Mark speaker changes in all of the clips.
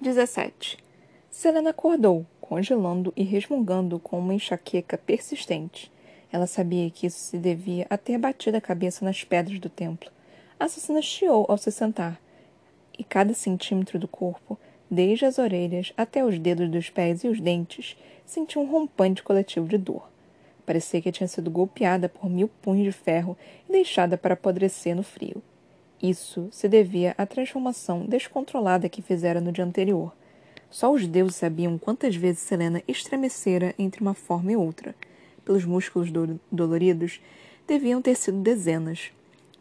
Speaker 1: 17. Selena acordou, congelando e resmungando com uma enxaqueca persistente. Ela sabia que isso se devia a ter batido a cabeça nas pedras do templo. A assassina chiou ao se sentar, e cada centímetro do corpo, desde as orelhas até os dedos dos pés e os dentes, sentia um rompante coletivo de dor. Parecia que tinha sido golpeada por mil punhos de ferro e deixada para apodrecer no frio. Isso se devia à transformação descontrolada que fizera no dia anterior. Só os deuses sabiam quantas vezes Selena estremecera entre uma forma e outra. Pelos músculos do doloridos, deviam ter sido dezenas.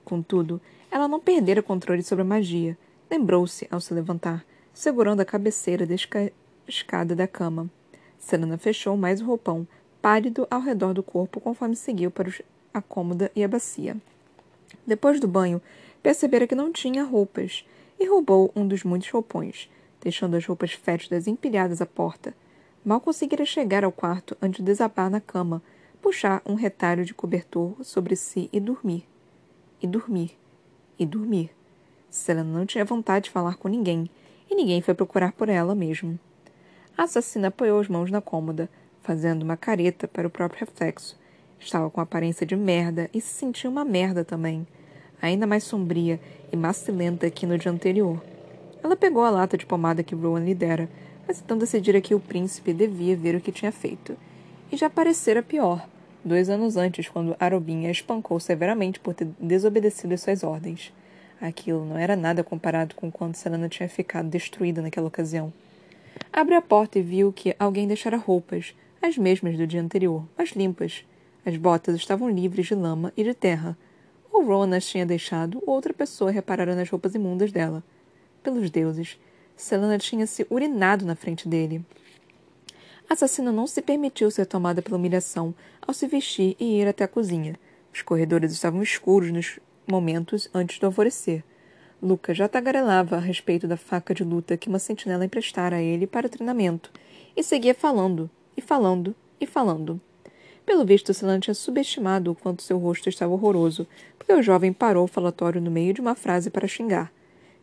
Speaker 1: Contudo, ela não perdera o controle sobre a magia. Lembrou-se ao se levantar, segurando a cabeceira descascada da cama. Selena fechou mais o roupão, pálido ao redor do corpo conforme seguiu para a cômoda e a bacia. Depois do banho, percebera que não tinha roupas e roubou um dos muitos roupões, deixando as roupas fétidas empilhadas à porta. Mal conseguira chegar ao quarto antes de desabar na cama, puxar um retalho de cobertor sobre si e dormir. E dormir. E dormir. Selena não tinha vontade de falar com ninguém, e ninguém foi procurar por ela mesmo. A assassina apoiou as mãos na cômoda, fazendo uma careta para o próprio reflexo. Estava com aparência de merda e se sentia uma merda também ainda mais sombria e macilenta que no dia anterior. Ela pegou a lata de pomada que Rowan lhe dera, mas então decidira que o príncipe devia ver o que tinha feito. E já parecera pior, dois anos antes, quando Arobin a espancou severamente por ter desobedecido às suas ordens. Aquilo não era nada comparado com quanto Selena tinha ficado destruída naquela ocasião. Abriu a porta e viu que alguém deixara roupas, as mesmas do dia anterior, mas limpas. As botas estavam livres de lama e de terra, ou Ron as tinha deixado, ou outra pessoa reparara nas roupas imundas dela. Pelos deuses, Selena tinha se urinado na frente dele. A assassina não se permitiu ser tomada pela humilhação ao se vestir e ir até a cozinha. Os corredores estavam escuros nos momentos antes do alvorecer. Luca já tagarelava a respeito da faca de luta que uma sentinela emprestara a ele para o treinamento, e seguia falando, e falando, e falando. Pelo visto, Celan tinha subestimado o quanto seu rosto estava horroroso, porque o jovem parou o falatório no meio de uma frase para xingar.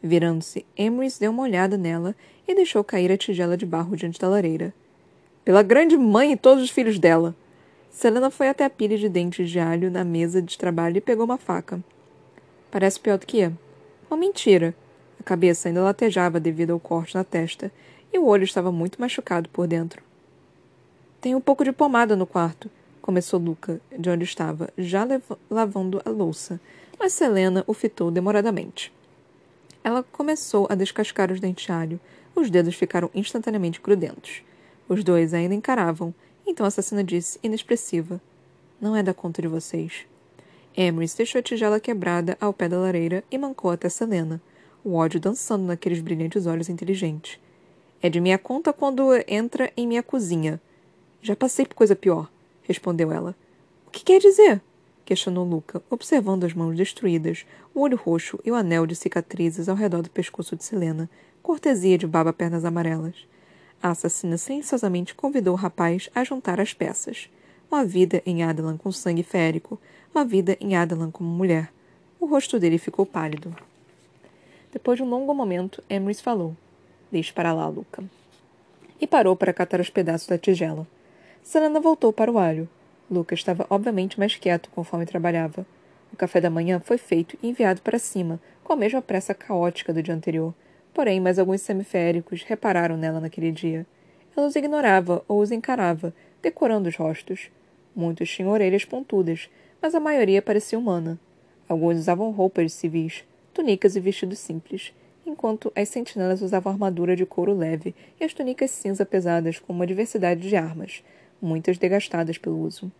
Speaker 1: Virando-se, Emrys deu uma olhada nela e deixou cair a tigela de barro diante da lareira. Pela grande mãe e todos os filhos dela! Selena foi até a pilha de dentes de alho na mesa de trabalho e pegou uma faca. Parece pior do que é. Uma mentira. A cabeça ainda latejava devido ao corte na testa, e o olho estava muito machucado por dentro. Tem um pouco de pomada no quarto, começou Luca, de onde estava, já lavando a louça, mas Selena o fitou demoradamente. Ela começou a descascar os dentes de alho. Os dedos ficaram instantaneamente grudentos. Os dois ainda encaravam, então a assassina disse, inexpressiva: Não é da conta de vocês. Emrys deixou a tigela quebrada ao pé da lareira e mancou até Selena, o ódio dançando naqueles brilhantes olhos inteligentes. É de minha conta quando entra em minha cozinha. Já passei por coisa pior respondeu ela. O que quer dizer? questionou Luca, observando as mãos destruídas, o olho roxo e o anel de cicatrizes ao redor do pescoço de Selena, cortesia de baba pernas amarelas. A assassina silenciosamente convidou o rapaz a juntar as peças. Uma vida em Adalan com sangue férico, uma vida em Adalan como mulher. O rosto dele ficou pálido. Depois de um longo momento, Emrys falou. Deixe para lá, Luca. E parou para catar os pedaços da tigela. Selena voltou para o alho. Lucas estava obviamente mais quieto conforme trabalhava. O café da manhã foi feito e enviado para cima, com a mesma pressa caótica do dia anterior. Porém, mais alguns semiféricos repararam nela naquele dia. Ela os ignorava ou os encarava, decorando os rostos. Muitos tinham orelhas pontudas, mas a maioria parecia humana. Alguns usavam roupas civis, túnicas e vestidos simples, enquanto as sentinelas usavam armadura de couro leve e as túnicas cinza pesadas com uma diversidade de armas, muitas degastadas pelo uso.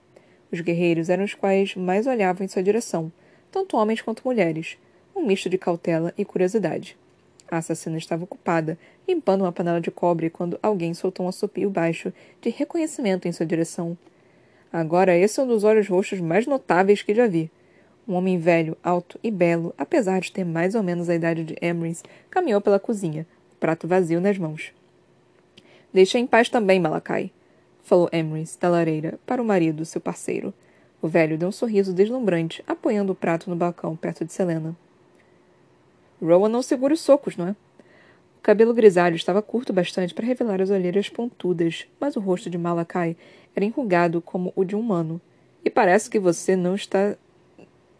Speaker 1: Os guerreiros eram os quais mais olhavam em sua direção, tanto homens quanto mulheres, um misto de cautela e curiosidade. A assassina estava ocupada, limpando uma panela de cobre quando alguém soltou um assopio baixo de reconhecimento em sua direção. Agora esse é um dos olhos roxos mais notáveis que já vi. Um homem velho, alto e belo, apesar de ter mais ou menos a idade de Emrys, caminhou pela cozinha, o prato vazio nas mãos. Deixa em paz também, Malakai falou Emrys, da lareira, para o marido, seu parceiro. O velho deu um sorriso deslumbrante, apoiando o prato no balcão perto de Selena. Rowan não segura os socos, não é? cabelo grisalho estava curto bastante para revelar as olheiras pontudas, mas o rosto de Malakai era enrugado como o de um humano. E parece que você não está.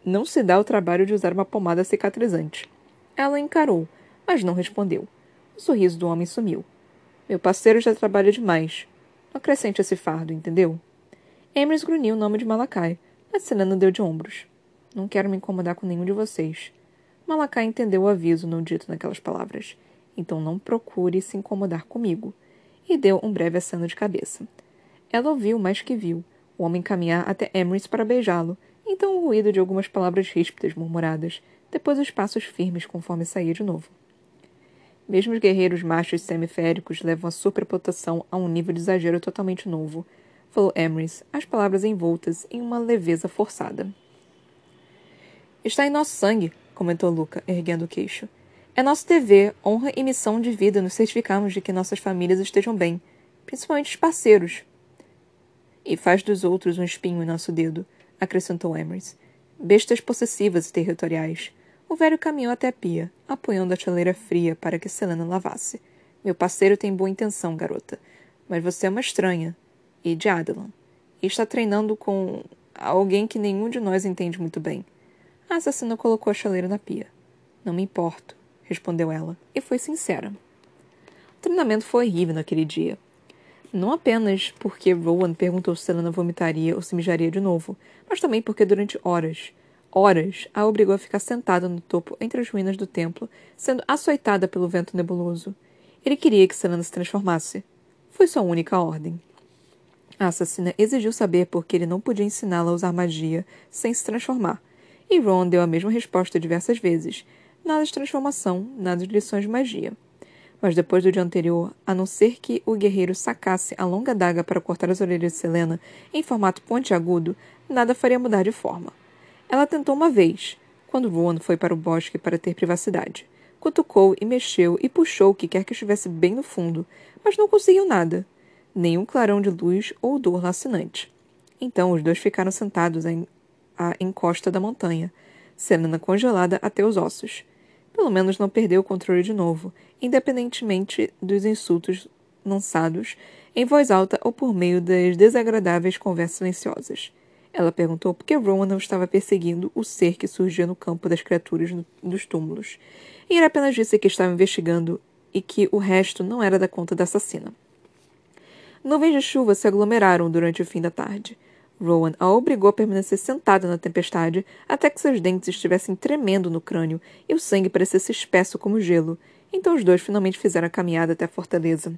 Speaker 1: não se dá o trabalho de usar uma pomada cicatrizante. Ela encarou, mas não respondeu. O sorriso do homem sumiu. Meu parceiro já trabalha demais. Acrescente esse fardo, entendeu? Emrys grunhiu o nome de Malakai, mas Selena deu de ombros. Não quero me incomodar com nenhum de vocês. Malakai entendeu o aviso não dito naquelas palavras. Então não procure se incomodar comigo. E deu um breve aceno de cabeça. Ela ouviu mais que viu o homem caminhar até Emrys para beijá-lo, então o ruído de algumas palavras ríspidas murmuradas, depois os passos firmes conforme saía de novo. Mesmo os guerreiros machos semiféricos levam a superpotação a um nível de exagero totalmente novo, falou Emrys, as palavras envoltas em uma leveza forçada. Está em nosso sangue, comentou Luca, erguendo o queixo. É nosso dever, honra e missão de vida nos certificarmos de que nossas famílias estejam bem, principalmente os parceiros. E faz dos outros um espinho em nosso dedo, acrescentou Emrys. Bestas possessivas e territoriais. O velho caminhou até a pia, apoiando a chaleira fria para que Selena lavasse. Meu parceiro tem boa intenção, garota. Mas você é uma estranha e de Adelan, e está treinando com alguém que nenhum de nós entende muito bem. A assassina colocou a chaleira na pia. Não me importo, respondeu ela, e foi sincera. O treinamento foi horrível naquele dia. Não apenas porque Rowan perguntou se Selena vomitaria ou se mijaria de novo, mas também porque durante horas, horas, a obrigou a ficar sentada no topo entre as ruínas do templo, sendo açoitada pelo vento nebuloso. Ele queria que Selena se transformasse. Foi sua única ordem. A assassina exigiu saber por que ele não podia ensiná-la a usar magia sem se transformar, e Ron deu a mesma resposta diversas vezes. Nada de transformação, nada de lições de magia. Mas depois do dia anterior, a não ser que o guerreiro sacasse a longa daga para cortar as orelhas de Selena em formato pontiagudo, nada faria mudar de forma. Ela tentou uma vez, quando Ron foi para o bosque para ter privacidade. Cutucou e mexeu e puxou o que quer que estivesse bem no fundo, mas não conseguiu nada nenhum clarão de luz ou dor lacinante. Então os dois ficaram sentados à encosta da montanha, Selena congelada até os ossos. Pelo menos não perdeu o controle de novo, independentemente dos insultos lançados em voz alta ou por meio das desagradáveis conversas silenciosas. Ela perguntou por que Rowan não estava perseguindo o ser que surgia no campo das criaturas dos túmulos. E ele apenas disse que estava investigando e que o resto não era da conta da assassina. Nuvens de chuva se aglomeraram durante o fim da tarde. Rowan a obrigou a permanecer sentada na tempestade até que seus dentes estivessem tremendo no crânio e o sangue parecesse espesso como gelo. Então os dois finalmente fizeram a caminhada até a fortaleza.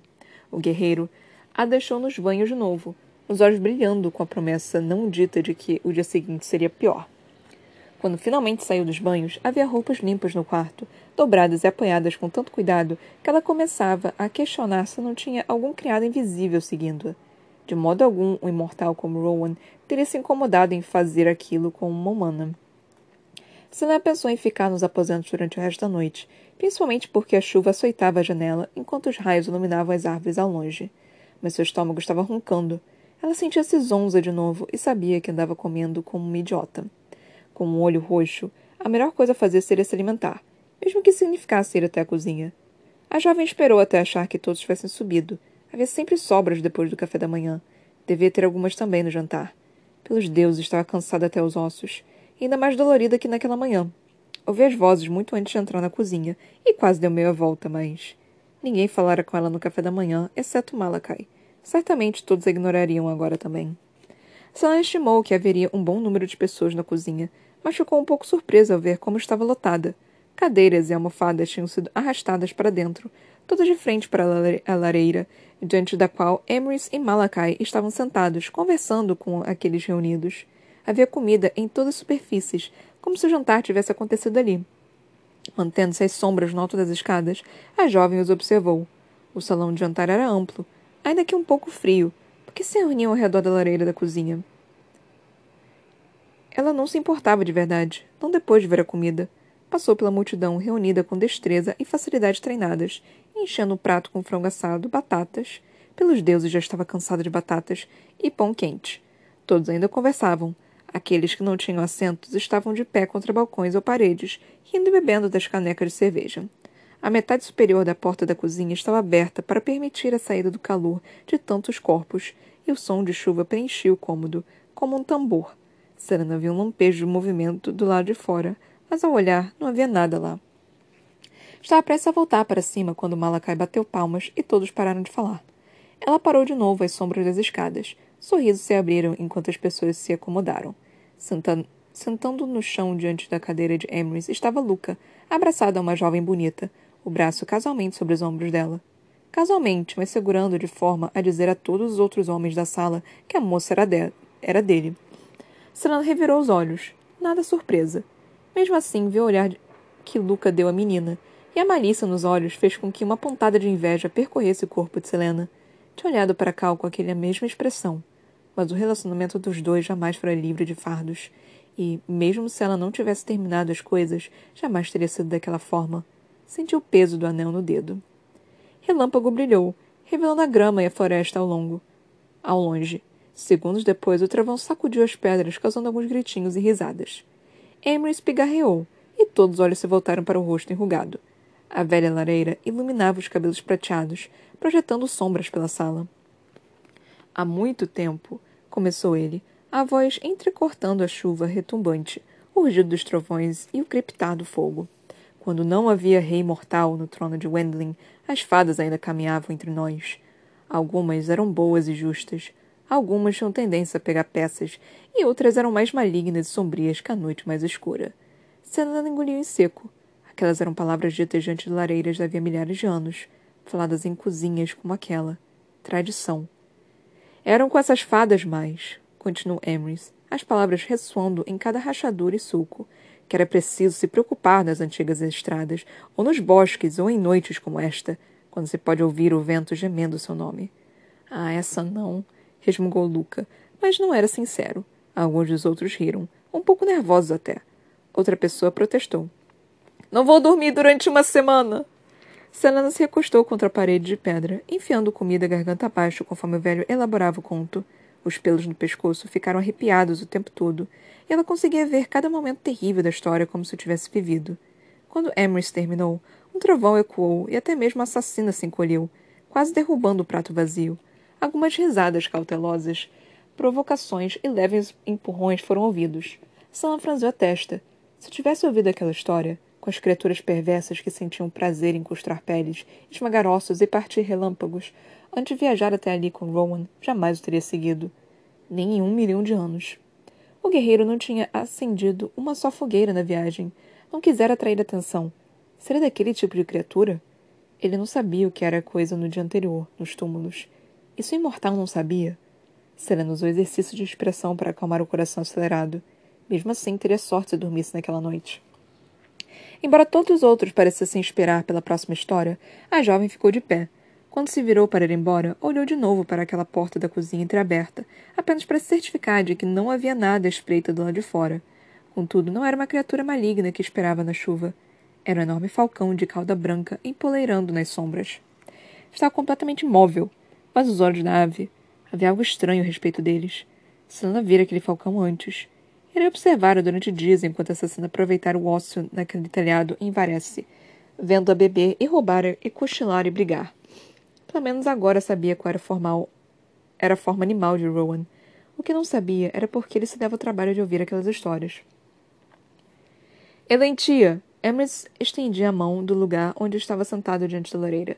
Speaker 1: O guerreiro a deixou nos banhos de novo, os olhos brilhando com a promessa não dita de que o dia seguinte seria pior. Quando finalmente saiu dos banhos, havia roupas limpas no quarto, dobradas e apoiadas com tanto cuidado que ela começava a questionar se não tinha algum criado invisível seguindo-a. De modo algum, um imortal como Rowan teria se incomodado em fazer aquilo com uma humana. Selena pensou em ficar nos aposentos durante o resto da noite, principalmente porque a chuva açoitava a janela enquanto os raios iluminavam as árvores ao longe. Mas seu estômago estava roncando. Ela sentia-se zonza de novo e sabia que andava comendo como uma idiota. Com um olho roxo, a melhor coisa a fazer seria se alimentar, mesmo que significasse ir até a cozinha. A jovem esperou até achar que todos tivessem subido. Havia sempre sobras depois do café da manhã. Devia ter algumas também no jantar. Pelos deuses, estava cansada até os ossos, ainda mais dolorida que naquela manhã. Ouvi as vozes muito antes de entrar na cozinha, e quase deu meia volta, mas... Ninguém falara com ela no café da manhã, exceto Malakai. Certamente todos a ignorariam agora também. Sam estimou que haveria um bom número de pessoas na cozinha, mas ficou um pouco surpresa ao ver como estava lotada. Cadeiras e almofadas tinham sido arrastadas para dentro, todas de frente para a lareira, diante da qual Emrys e Malakai estavam sentados, conversando com aqueles reunidos. Havia comida em todas as superfícies, como se o jantar tivesse acontecido ali. Mantendo-se às sombras no alto das escadas, a jovem os observou. O salão de jantar era amplo, ainda que um pouco frio, porque se reuniam ao redor da lareira da cozinha. Ela não se importava de verdade, não depois de ver a comida. Passou pela multidão reunida com destreza e facilidade treinadas, enchendo o prato com frango assado, batatas. Pelos deuses já estava cansada de batatas e pão quente. Todos ainda conversavam. Aqueles que não tinham assentos estavam de pé contra balcões ou paredes, rindo e bebendo das canecas de cerveja. A metade superior da porta da cozinha estava aberta para permitir a saída do calor de tantos corpos, e o som de chuva preenchia o cômodo, como um tambor. Serena viu um lampejo de movimento do lado de fora, mas ao olhar não havia nada lá. Estava prestes a voltar para cima quando Malakai bateu palmas e todos pararam de falar. Ela parou de novo às sombras das escadas. Sorrisos se abriram enquanto as pessoas se acomodaram. Sentando, sentando no chão diante da cadeira de Emrys estava Luca, abraçada a uma jovem bonita, o braço casualmente sobre os ombros dela. Casualmente, mas segurando de forma a dizer a todos os outros homens da sala que a moça era, de era dele. Serena revirou os olhos. Nada surpresa. Mesmo assim, viu o olhar que Luca deu à menina, e a malícia nos olhos fez com que uma pontada de inveja percorresse o corpo de Selena. Tinha olhado para Cal com aquela mesma expressão, mas o relacionamento dos dois jamais fora livre de fardos, e, mesmo se ela não tivesse terminado as coisas, jamais teria sido daquela forma. Sentiu o peso do anel no dedo. Relâmpago brilhou, revelando a grama e a floresta ao longo. Ao longe. Segundos depois, o travão sacudiu as pedras, causando alguns gritinhos e risadas. Emery espigarreou, e todos os olhos se voltaram para o rosto enrugado. A velha lareira iluminava os cabelos prateados, projetando sombras pela sala. Há muito tempo, começou ele, a voz entrecortando a chuva retumbante, o rugido dos trovões e o crepitar do fogo. Quando não havia rei mortal no trono de Wendling, as fadas ainda caminhavam entre nós. Algumas eram boas e justas, algumas tinham tendência a pegar peças, e outras eram mais malignas e sombrias que a noite mais escura. Selena engoliu em seco. Aquelas eram palavras ditas diante de lareiras havia milhares de anos, faladas em cozinhas como aquela. Tradição. Eram com essas fadas mais, continuou Emrys, as palavras ressoando em cada rachadura e sulco, que era preciso se preocupar nas antigas estradas, ou nos bosques, ou em noites como esta, quando se pode ouvir o vento gemendo seu nome. Ah, essa não, resmungou Luca, mas não era sincero. Alguns dos outros riram, um pouco nervosos até. Outra pessoa protestou. Não vou dormir durante uma semana. Selena se recostou contra a parede de pedra, enfiando comida garganta abaixo conforme o velho elaborava o conto. Os pelos no pescoço ficaram arrepiados o tempo todo, ela conseguia ver cada momento terrível da história como se o tivesse vivido. Quando Emrys terminou, um trovão ecoou e até mesmo a assassina se encolheu, quase derrubando o prato vazio. Algumas risadas cautelosas, provocações e leves empurrões foram ouvidos. Sam franziu a testa. Se tivesse ouvido aquela história, com as criaturas perversas que sentiam prazer em costrar peles, esmagar ossos e partir relâmpagos, Antes de viajar até ali com Rowan, jamais o teria seguido. Nem em um milhão de anos. O guerreiro não tinha acendido uma só fogueira na viagem. Não quisera atrair atenção. Seria daquele tipo de criatura? Ele não sabia o que era coisa no dia anterior, nos túmulos. Isso o imortal não sabia? Serena usou exercício de expressão para acalmar o coração acelerado. Mesmo assim, teria sorte se dormisse naquela noite. Embora todos os outros parecessem esperar pela próxima história, a jovem ficou de pé, quando se virou para ir embora, olhou de novo para aquela porta da cozinha entreaberta, apenas para se certificar de que não havia nada à espreita do lado de fora. Contudo, não era uma criatura maligna que esperava na chuva. Era um enorme falcão de cauda branca empoleirando nas sombras. Estava completamente imóvel, mas os olhos da ave. Havia algo estranho a respeito deles. Selena vira aquele falcão antes. Ele observara durante dias enquanto a assassina aproveitara o ócio naquele telhado em Varese, vendo-a beber e roubar e cochilar e brigar. Pelo menos agora sabia qual era, formal, era a forma animal de Rowan. O que não sabia era porque ele se dava o trabalho de ouvir aquelas histórias. Elentia! Emrys estendia a mão do lugar onde estava sentado diante da lareira.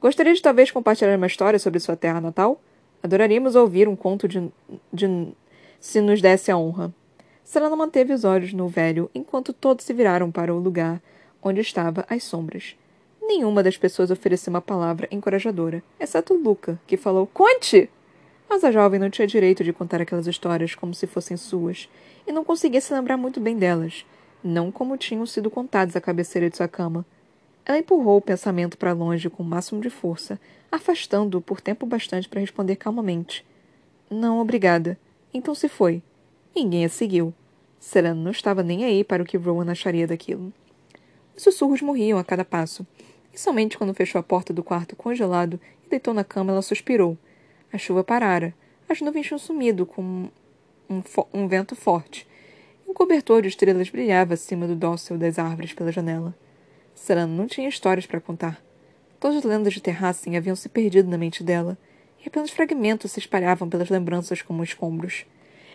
Speaker 1: Gostaria de talvez compartilhar uma história sobre sua terra natal? Adoraríamos ouvir um conto de, de se nos desse a honra. Selena manteve os olhos no velho enquanto todos se viraram para o lugar onde estava as sombras. Nenhuma das pessoas ofereceu uma palavra encorajadora, exceto Luca, que falou: Conte! Mas a jovem não tinha direito de contar aquelas histórias como se fossem suas, e não conseguia se lembrar muito bem delas, não como tinham sido contadas à cabeceira de sua cama. Ela empurrou o pensamento para longe com o máximo de força, afastando-o por tempo bastante para responder calmamente. Não, obrigada. Então se foi. Ninguém a seguiu. Serena não estava nem aí para o que Rowan acharia daquilo. Os sussurros morriam a cada passo, e somente quando fechou a porta do quarto congelado e deitou na cama, ela suspirou. A chuva parara. As nuvens tinham sumido com um, um vento forte. Um cobertor de estrelas brilhava acima do dócil das árvores pela janela. Serana não tinha histórias para contar. Todas as lendas de Terrassen haviam se perdido na mente dela, e apenas fragmentos se espalhavam pelas lembranças como escombros.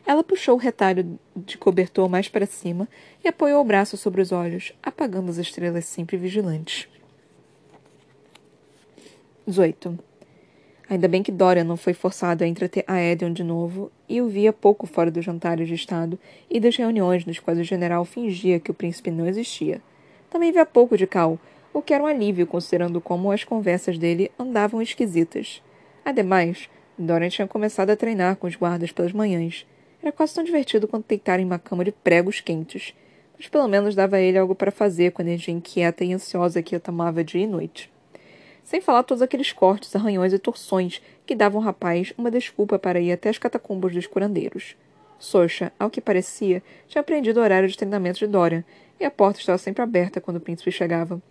Speaker 1: Ela puxou o retalho de cobertor mais para cima e apoiou o braço sobre os olhos, apagando as estrelas sempre vigilantes. 18. Ainda bem que Dorian não foi forçado a entreter a Edion de novo e o via pouco fora dos jantares de Estado e das reuniões nos quais o general fingia que o príncipe não existia. Também via pouco de Cal, o que era um alívio considerando como as conversas dele andavam esquisitas. Ademais, Dorian tinha começado a treinar com os guardas pelas manhãs. Era quase tão divertido quanto deitar em uma cama de pregos quentes, mas pelo menos dava a ele algo para fazer com a energia inquieta e ansiosa que o tomava dia e noite. Sem falar todos aqueles cortes, arranhões e torções que davam ao rapaz uma desculpa para ir até as catacumbas dos curandeiros. Sorcha, ao que parecia, tinha aprendido o horário de treinamento de Dorian, e a porta estava sempre aberta quando o príncipe chegava.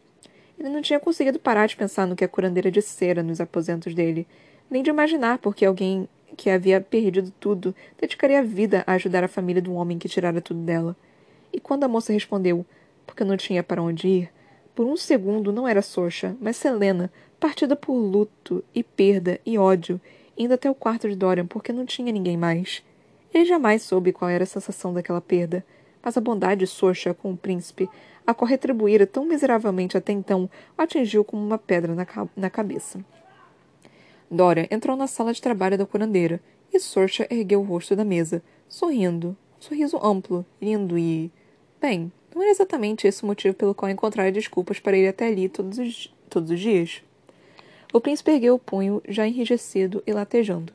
Speaker 1: Ele não tinha conseguido parar de pensar no que a curandeira dissera nos aposentos dele, nem de imaginar por que alguém que havia perdido tudo dedicaria a vida a ajudar a família do homem que tirara tudo dela. E quando a moça respondeu, porque não tinha para onde ir, por um segundo não era Sorcha, mas Selena, partida por luto e perda e ódio, indo até o quarto de Dorian porque não tinha ninguém mais. Ele jamais soube qual era a sensação daquela perda, mas a bondade de Sorcha com o príncipe, a qual retribuíra tão miseravelmente até então, o atingiu como uma pedra na, ca na cabeça. Dora entrou na sala de trabalho da curandeira e Sorcha ergueu o rosto da mesa, sorrindo, um sorriso amplo, lindo e. Bem, não era exatamente esse o motivo pelo qual encontrara desculpas para ir até ali todos os, todos os dias. O príncipe ergueu o punho, já enrijecido e latejando.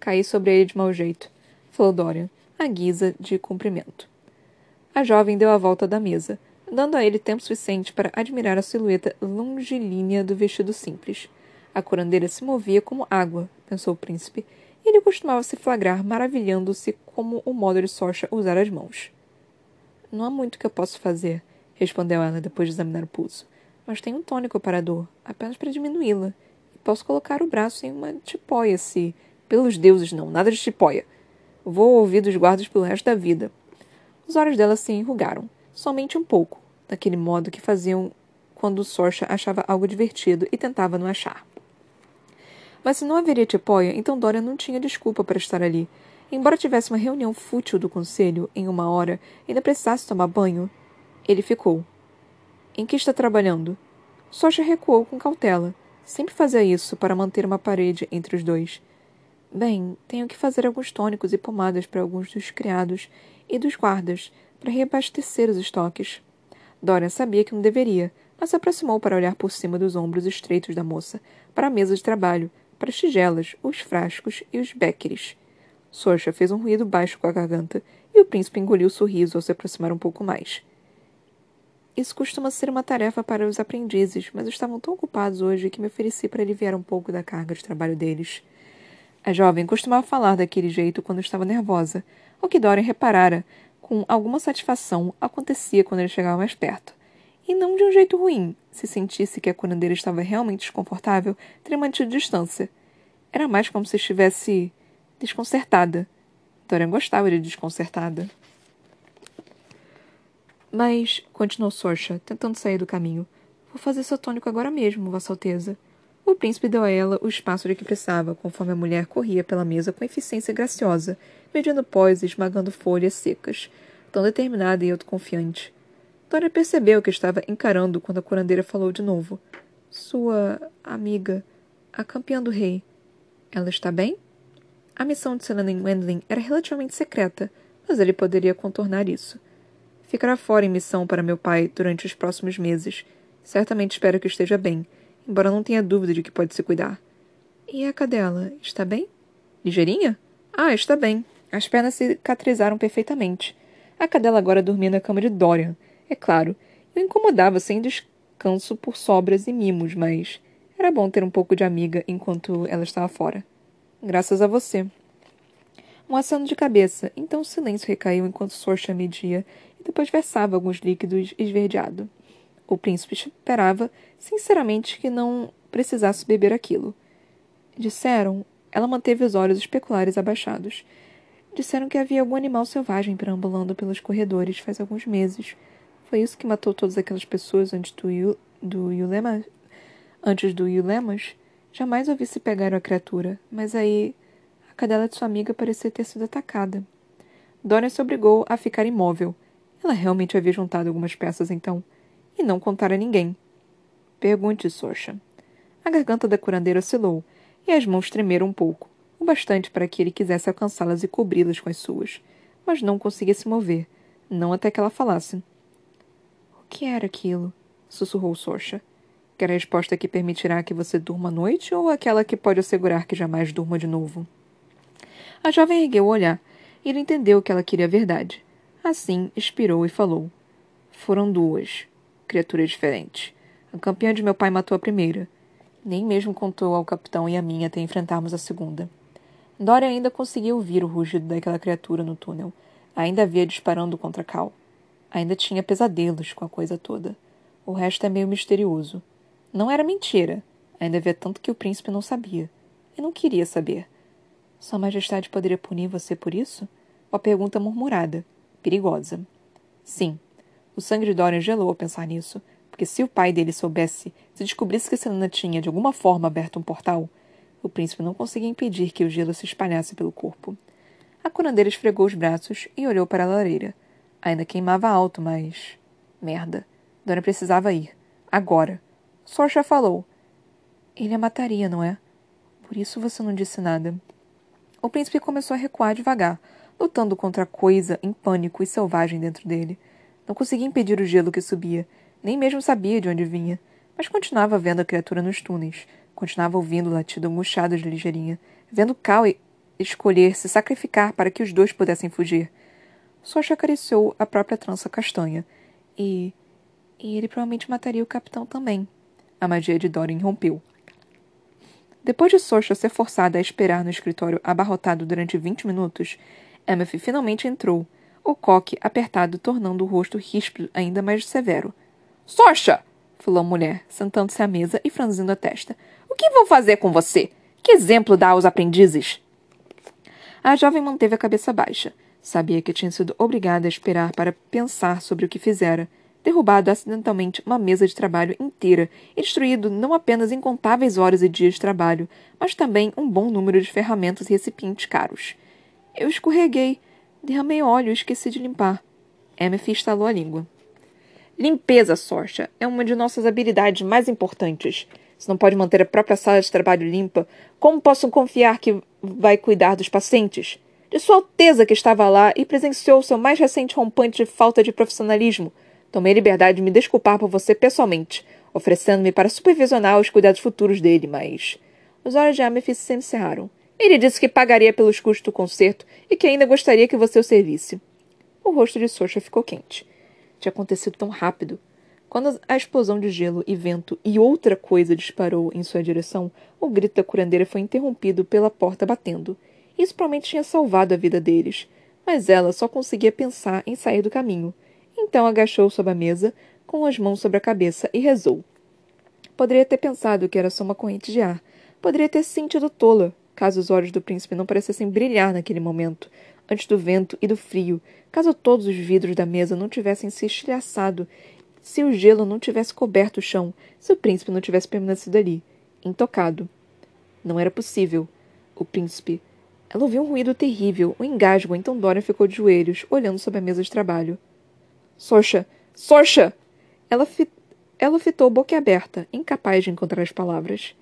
Speaker 1: Caí sobre ele de mau jeito, falou Dorian, à guisa de cumprimento. A jovem deu a volta da mesa, dando a ele tempo suficiente para admirar a silhueta longilínea do vestido simples. A curandeira se movia como água, pensou o príncipe, e ele costumava se flagrar maravilhando-se como o modo de Sorcha usar as mãos. Não há muito que eu possa fazer, respondeu ela depois de examinar o pulso mas tenho um tônico para a dor, apenas para diminuí-la. E posso colocar o braço em uma tipóia se. Pelos deuses, não, nada de tipóia. Vou ouvir dos guardas pelo resto da vida. Os olhos dela se enrugaram, somente um pouco, daquele modo que faziam quando Sorcha achava algo divertido e tentava não achar. Mas se não haveria tipóia, então Dória não tinha desculpa para estar ali. Embora tivesse uma reunião fútil do conselho em uma hora e ainda precisasse tomar banho, ele ficou, em que está trabalhando? Socha recuou com cautela. Sempre fazia isso para manter uma parede entre os dois. Bem, tenho que fazer alguns tônicos e pomadas para alguns dos criados e dos guardas, para reabastecer os estoques. Dorian sabia que não deveria, mas se aproximou para olhar por cima dos ombros estreitos da moça, para a mesa de trabalho, para as tigelas, os frascos e os béqueres. Sorcha fez um ruído baixo com a garganta, e o príncipe engoliu o sorriso ao se aproximar um pouco mais. Isso costuma ser uma tarefa para os aprendizes, mas estavam tão ocupados hoje que me ofereci para aliviar um pouco da carga de trabalho deles. A jovem costumava falar daquele jeito quando estava nervosa, o que Dorian reparara, com alguma satisfação, acontecia quando ele chegava mais perto. E não de um jeito ruim. Se sentisse que a curandeira estava realmente desconfortável, teria mantido distância. Era mais como se estivesse desconcertada. Dorian gostava de desconcertada. Mas, continuou Sorcha, tentando sair do caminho, vou fazer seu tônico agora mesmo, Vossa Alteza. O príncipe deu a ela o espaço de que precisava, conforme a mulher corria pela mesa com eficiência graciosa, medindo pós e esmagando folhas secas, tão determinada e autoconfiante. Dora percebeu que estava encarando quando a curandeira falou de novo. Sua amiga, a campeã do rei. Ela está bem? A missão de Selena em Wendling era relativamente secreta, mas ele poderia contornar isso. Ficará fora em missão para meu pai durante os próximos meses. Certamente espero que esteja bem, embora não tenha dúvida de que pode se cuidar. E a cadela, está bem? Ligeirinha? Ah, está bem. As pernas cicatrizaram perfeitamente. A cadela agora dormia na cama de Dorian. É claro, eu incomodava sem descanso por sobras e mimos, mas era bom ter um pouco de amiga enquanto ela estava fora. Graças a você. Um aceno de cabeça, então o silêncio recaiu enquanto Sorcha media depois versava alguns líquidos esverdeado. O príncipe esperava, sinceramente, que não precisasse beber aquilo. Disseram. Ela manteve os olhos especulares abaixados. Disseram que havia algum animal selvagem perambulando pelos corredores faz alguns meses. Foi isso que matou todas aquelas pessoas antes do, Yu, do Yulema, antes do Yulemas? Jamais ouvi se pegar a criatura, mas aí a cadela de sua amiga parecia ter sido atacada. Dorian se obrigou a ficar imóvel. Ela realmente havia juntado algumas peças então, e não contar a ninguém. Pergunte, Sorcha. A garganta da curandeira oscilou, e as mãos tremeram um pouco, o bastante para que ele quisesse alcançá-las e cobri-las com as suas, mas não conseguia se mover, não até que ela falasse. O que era aquilo? sussurrou Sorcha. Quer a resposta que permitirá que você durma à noite ou aquela que pode assegurar que jamais durma de novo? A jovem ergueu o olhar. Ele entendeu que ela queria a verdade. Assim, expirou e falou. Foram duas. Criaturas diferentes. A campeã de meu pai matou a primeira. Nem mesmo contou ao capitão e a mim até enfrentarmos a segunda. Dora ainda conseguia ouvir o rugido daquela criatura no túnel. Ainda havia disparando contra Cal. Ainda tinha pesadelos com a coisa toda. O resto é meio misterioso. Não era mentira. Ainda havia tanto que o príncipe não sabia. E não queria saber. Sua Majestade poderia punir você por isso? Uma pergunta murmurada, perigosa. Sim. O sangue de Dorian gelou ao pensar nisso porque se o pai dele soubesse, se descobrisse que Selena tinha de alguma forma aberto um portal, o príncipe não conseguia impedir que o gelo se espalhasse pelo corpo. A curandeira esfregou os braços e olhou para a lareira. Ainda queimava alto, mas. Merda. Dona precisava ir. Agora. Sorcha falou. Ele a mataria, não é? Por isso você não disse nada. O príncipe começou a recuar devagar, lutando contra a coisa em pânico e selvagem dentro dele. Não conseguia impedir o gelo que subia, nem mesmo sabia de onde vinha, mas continuava vendo a criatura nos túneis, continuava ouvindo o latido angustiado de ligeirinha, vendo Cal escolher se sacrificar para que os dois pudessem fugir. Socha acariciou a própria trança castanha. E. E ele provavelmente mataria o capitão também. A magia de Dorian rompeu. Depois de Socha ser forçada a esperar no escritório abarrotado durante vinte minutos, Emmet finalmente entrou, o coque apertado tornando o rosto ríspido ainda mais severo. Sorcha! falou a mulher, sentando-se à mesa e franzindo a testa. O que vou fazer com você? Que exemplo dá aos aprendizes? A jovem manteve a cabeça baixa. Sabia que tinha sido obrigada a esperar para pensar sobre o que fizera, derrubado acidentalmente uma mesa de trabalho inteira e destruído não apenas incontáveis horas e dias de trabalho, mas também um bom número de ferramentas e recipientes caros. Eu escorreguei, derramei óleo e esqueci de limpar. Emmet estalou a língua. Limpeza, Sorcha, é uma de nossas habilidades mais importantes. Se não pode manter a própria sala de trabalho limpa, como posso confiar que vai cuidar dos pacientes? De Sua Alteza que estava lá e presenciou seu mais recente rompante de falta de profissionalismo. Tomei a liberdade de me desculpar por você pessoalmente, oferecendo-me para supervisionar os cuidados futuros dele, mas. Os olhos de Amethyst se encerraram. Ele disse que pagaria pelos custos do concerto e que ainda gostaria que você o servisse. O rosto de Sorcha ficou quente tinha acontecido tão rápido. Quando a explosão de gelo e vento e outra coisa disparou em sua direção, o grito da curandeira foi interrompido pela porta batendo. Isso provavelmente tinha salvado a vida deles, mas ela só conseguia pensar em sair do caminho. Então agachou sobre a mesa, com as mãos sobre a cabeça, e rezou. Poderia ter pensado que era só uma corrente de ar. Poderia ter se sentido tola, caso os olhos do príncipe não parecessem brilhar naquele momento, antes do vento e do frio, caso todos os vidros da mesa não tivessem se estilhaçado, se o gelo não tivesse coberto o chão, se o príncipe não tivesse permanecido ali, intocado. Não era possível. O príncipe. Ela ouviu um ruído terrível, um engasgo, então Dorian ficou de joelhos, olhando sobre a mesa de trabalho. Sorcha! Sorcha! Ela, fi... ela fitou boquiaberta, incapaz de encontrar as palavras.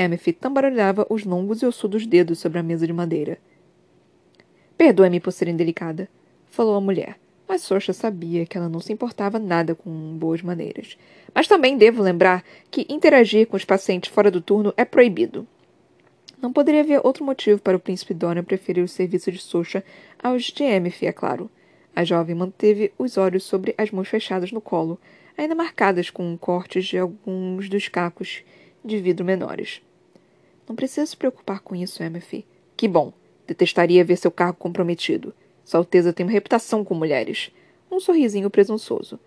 Speaker 1: Emmet tambaralhava os longos e ossudos dedos sobre a mesa de madeira. Perdoe-me por ser indelicada, falou a mulher, mas Sorcha sabia que ela não se importava nada com boas maneiras. Mas também devo lembrar que interagir com os pacientes fora do turno é proibido. Não poderia haver outro motivo para o príncipe Dorian preferir o serviço de Sorcha aos de Emif, é claro. A jovem manteve os olhos sobre as mãos fechadas no colo, ainda marcadas com cortes de alguns dos cacos de vidro menores. Não precisa se preocupar com isso, Emif. Que bom. Detestaria ver seu cargo comprometido. Sua Alteza tem uma reputação com mulheres. Um sorrisinho presunçoso.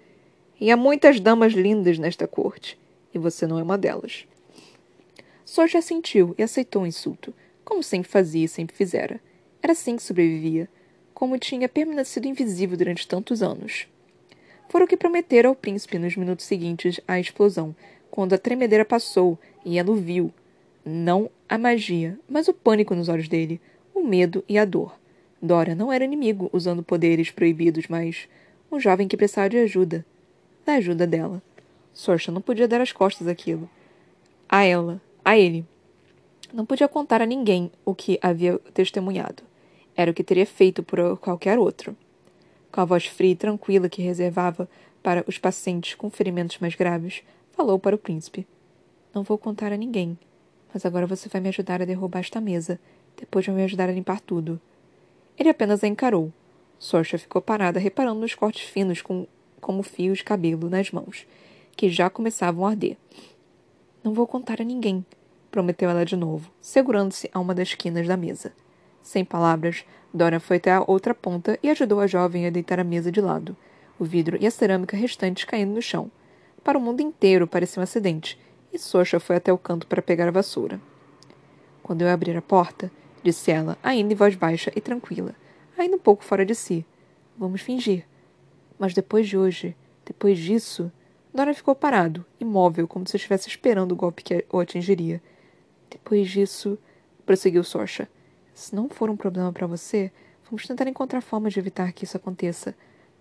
Speaker 1: E há muitas damas lindas nesta corte. E você não é uma delas. Sorja sentiu e aceitou o insulto, como sempre fazia e sempre fizera. Era assim que sobrevivia, como tinha permanecido invisível durante tantos anos. fora o que prometera ao príncipe nos minutos seguintes à explosão, quando a tremedeira passou e ela o viu. Não a magia, mas o pânico nos olhos dele, o medo e a dor. Dora não era inimigo usando poderes proibidos, mas um jovem que precisava de ajuda. Da ajuda dela. Sorcha não podia dar as costas àquilo. A ela, a ele. Não podia contar a ninguém o que havia testemunhado. Era o que teria feito por qualquer outro. Com a voz fria e tranquila que reservava para os pacientes com ferimentos mais graves, falou para o príncipe. Não vou contar a ninguém, mas agora você vai me ajudar a derrubar esta mesa. Depois vai me ajudar a limpar tudo. Ele apenas a encarou. Sorcha ficou parada, reparando nos cortes finos com, como fios de cabelo nas mãos, que já começavam a arder. Não vou contar a ninguém, prometeu ela de novo, segurando-se a uma das esquinas da mesa. Sem palavras, Dora foi até a outra ponta e ajudou a jovem a deitar a mesa de lado, o vidro e a cerâmica restantes caindo no chão. Para o mundo inteiro parecia um acidente, e Socha foi até o canto para pegar a vassoura. Quando eu abrir a porta, disse ela, ainda em voz baixa e tranquila, ainda um pouco fora de si. Vamos fingir. Mas depois de hoje, depois disso. Dora ficou parado, imóvel, como se estivesse esperando o golpe que o atingiria. Depois disso, prosseguiu Sorcha. Se não for um problema para você, vamos tentar encontrar formas de evitar que isso aconteça.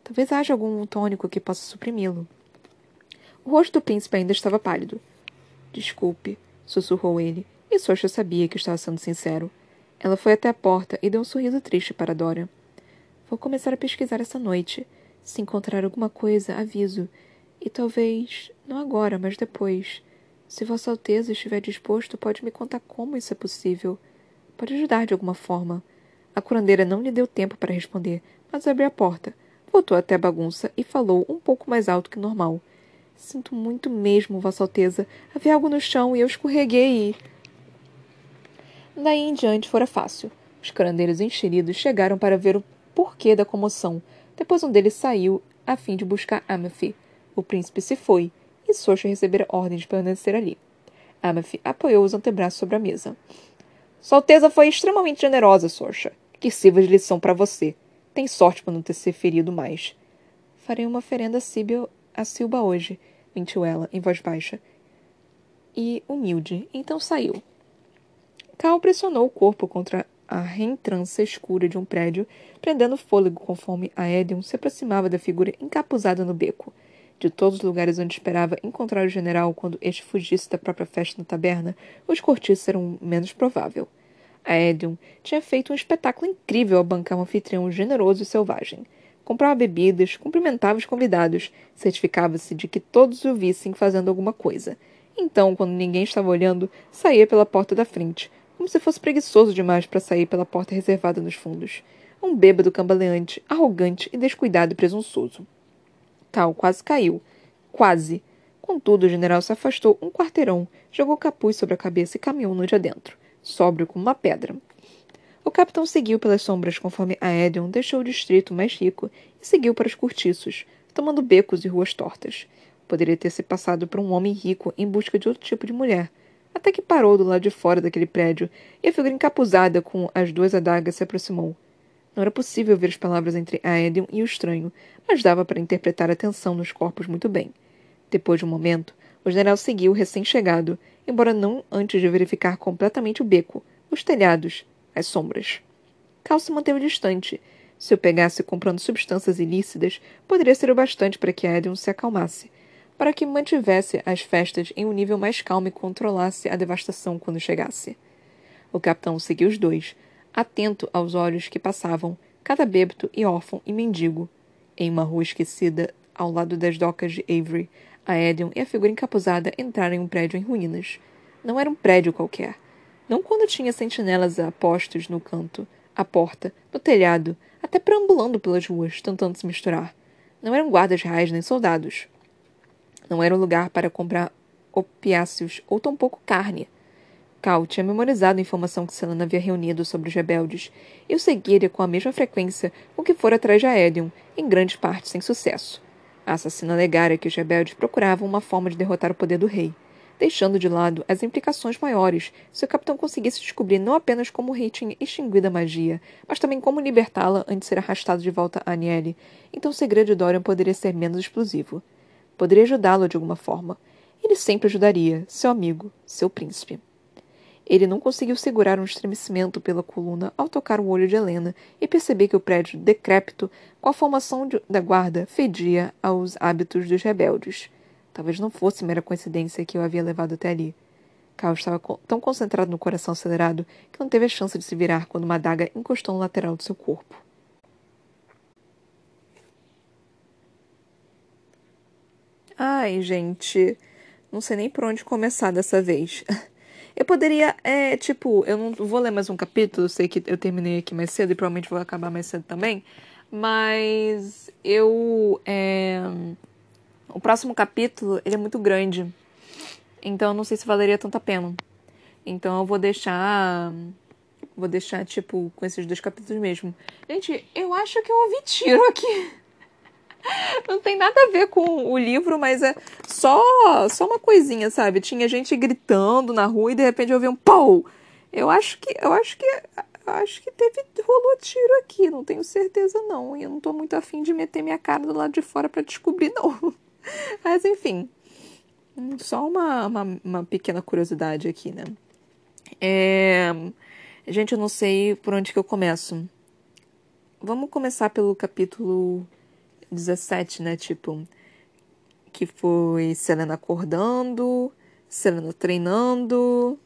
Speaker 1: Talvez haja algum tônico que possa suprimi-lo. O rosto do príncipe ainda estava pálido. Desculpe, sussurrou ele, e Sorcha sabia que estava sendo sincero. Ela foi até a porta e deu um sorriso triste para Dora. Vou começar a pesquisar essa noite. Se encontrar alguma coisa, aviso. E talvez, não agora, mas depois. Se Vossa Alteza estiver disposto, pode me contar como isso é possível. Pode ajudar de alguma forma. A curandeira não lhe deu tempo para responder, mas abriu a porta, voltou até a bagunça e falou um pouco mais alto que normal. Sinto muito mesmo, Vossa Alteza. Havia algo no chão e eu escorreguei e. Daí em diante fora fácil. Os curandeiros enxeridos chegaram para ver o porquê da comoção. Depois um deles saiu a fim de buscar Amethy. O príncipe se foi, e Socha recebera ordem de permanecer ali. Amethy apoiou os antebraços sobre a mesa. Sua Alteza foi extremamente generosa, Sorcha. Que sirva de lição para você. Tem sorte por não ter se ferido mais. Farei uma oferenda a Silba hoje, mentiu ela, em voz baixa. E humilde, então saiu. Cal pressionou o corpo contra a reentrância escura de um prédio, prendendo fôlego conforme a Edion se aproximava da figura encapuzada no beco. De todos os lugares onde esperava encontrar o general quando este fugisse da própria festa na taberna, os cortiços eram menos provável. A Edion tinha feito um espetáculo incrível ao bancar um anfitrião generoso e selvagem. Comprava bebidas, cumprimentava os convidados, certificava-se de que todos o vissem fazendo alguma coisa. Então, quando ninguém estava olhando, saía pela porta da frente, como se fosse preguiçoso demais para sair pela porta reservada nos fundos. Um bêbado cambaleante, arrogante e descuidado e presunçoso. Cal quase caiu. Quase. Contudo, o general se afastou um quarteirão, jogou capuz sobre a cabeça e caminhou noite adentro, sóbrio como uma pedra. O capitão seguiu pelas sombras conforme a Edion deixou o distrito mais rico e seguiu para os cortiços, tomando becos e ruas tortas. Poderia ter se passado por um homem rico em busca de outro tipo de mulher, até que parou do lado de fora daquele prédio e a figura encapuzada com as duas adagas se aproximou. Não era possível ver as palavras entre a Edion e o estranho, mas dava para interpretar a tensão nos corpos muito bem. Depois de um momento, o general seguiu recém-chegado, embora não antes de verificar completamente o beco, os telhados, as sombras. Cal se manteve distante. Se o pegasse comprando substâncias ilícitas, poderia ser o bastante para que Edion se acalmasse, para que mantivesse as festas em um nível mais calmo e controlasse a devastação quando chegasse. O capitão seguiu os dois, atento aos olhos que passavam, cada bêbado e órfão e mendigo. Em uma rua esquecida, ao lado das docas de Avery, a Edion e a figura encapuzada entraram em um prédio em ruínas. Não era um prédio qualquer. Não quando tinha sentinelas a postos no canto, à porta, no telhado, até perambulando pelas ruas, tentando se misturar. Não eram guardas reais nem soldados. Não era um lugar para comprar opiáceos ou tampouco carne. Cal tinha memorizado a informação que Selena havia reunido sobre os rebeldes e o seguira com a mesma frequência o que fora atrás de Aedion, em grande parte sem sucesso. A assassina alegara que os rebeldes procuravam uma forma de derrotar o poder do rei. Deixando de lado as implicações maiores se o capitão conseguisse descobrir não apenas como o rei tinha extinguido a magia, mas também como libertá-la antes de ser arrastado de volta a Aniele. Então o segredo de Dorian poderia ser menos explosivo. Poderia ajudá-lo de alguma forma. Ele sempre ajudaria, seu amigo, seu príncipe. Ele não conseguiu segurar um estremecimento pela coluna ao tocar o olho de Helena e perceber que o prédio decrépito, com a formação de, da guarda, fedia aos hábitos dos rebeldes. Talvez não fosse mera coincidência que o havia levado até ali. Cal estava co tão concentrado no coração acelerado que não teve a chance de se virar quando uma adaga encostou no lateral do seu corpo. Ai, gente, não sei nem por onde começar dessa vez. Eu poderia, é, tipo, eu não vou ler mais um capítulo, sei que eu terminei aqui mais cedo e provavelmente vou acabar mais cedo também, mas eu, é, o próximo capítulo, ele é muito grande, então não sei se valeria tanta pena. Então eu vou deixar, vou deixar, tipo, com esses dois capítulos mesmo. Gente, eu acho que eu ouvi tiro aqui. Não tem nada a ver com o livro, mas é só só uma coisinha, sabe? Tinha gente gritando na rua e de repente eu ouvi um pau. Eu acho que eu acho que eu acho que teve rolou tiro aqui, não tenho certeza não. E eu não tô muito afim de meter minha cara do lado de fora para descobrir não. Mas enfim, só uma, uma, uma pequena curiosidade aqui, né? É... Gente, eu não sei por onde que eu começo. Vamos começar pelo capítulo 17, né? Tipo, que foi Selena acordando, Selena treinando,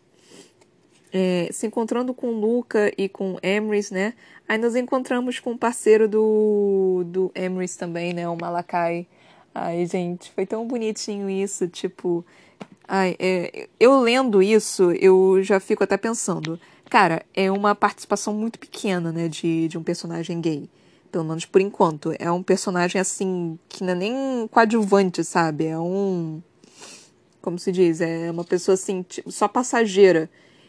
Speaker 1: é, se encontrando com Luca e com Emrys, né? Aí nos encontramos com o parceiro do, do Emrys também, né? O Malakai. Ai, gente, foi tão bonitinho isso, tipo... Ai, é, eu lendo isso, eu já fico até pensando... Cara, é uma participação muito pequena, né, de, de um personagem gay pelo menos por enquanto. É um personagem assim, que não é nem coadjuvante, sabe? É um. Como se diz? É uma pessoa assim, tipo, só passageira.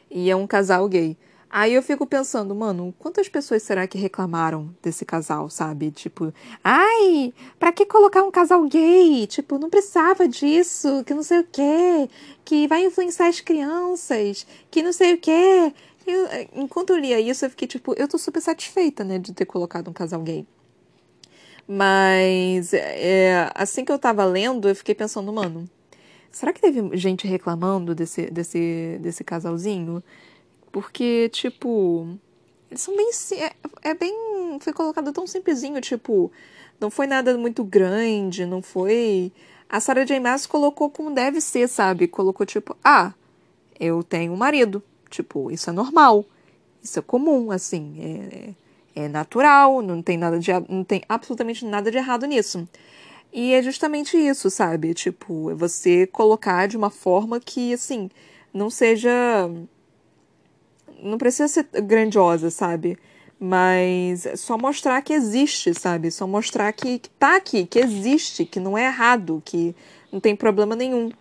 Speaker 1: E é um casal gay. Aí eu fico pensando, mano, quantas pessoas será que reclamaram desse casal, sabe? Tipo, ai, pra que colocar um casal gay? Tipo, não precisava disso, que não sei o quê, que vai influenciar as crianças, que não sei o quê. Eu, enquanto eu lia isso, eu fiquei tipo, eu tô super satisfeita, né, de ter colocado um casal gay. Mas, é, assim que eu tava lendo, eu fiquei pensando, mano, será que teve gente reclamando desse, desse, desse casalzinho? Porque, tipo, eles são bem. É, é bem. Foi colocado tão simplesinho, tipo, não foi nada muito grande, não foi. A Sarah J. Maas colocou como deve ser, sabe? Colocou tipo, ah, eu tenho um marido. Tipo, isso é normal. Isso é comum, assim. É, é natural, não tem nada de. não tem absolutamente nada de errado nisso. E é justamente isso, sabe? Tipo, é você colocar de uma forma que, assim, não seja. Não precisa ser grandiosa, sabe? Mas só mostrar que existe, sabe? Só mostrar que, que tá aqui, que existe, que não é errado, que não tem problema nenhum.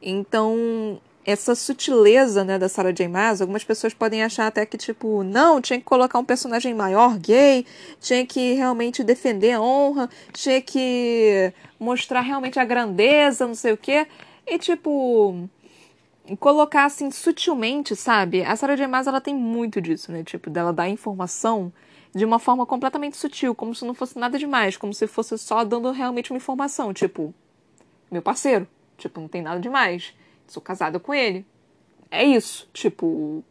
Speaker 1: Então, essa sutileza, né, da Sarah J. Maas, algumas pessoas podem achar até que, tipo, não, tinha que colocar um personagem maior gay, tinha que realmente defender a honra, tinha que mostrar realmente a grandeza, não sei o quê. E, tipo, colocar assim sutilmente, sabe? A Sarah J. Maas, ela tem muito disso, né? Tipo, dela dar informação de uma forma completamente sutil, como se não fosse nada demais, como se fosse só dando realmente uma informação, tipo, meu parceiro, tipo, não tem nada demais sou casada com ele. É isso. Tipo.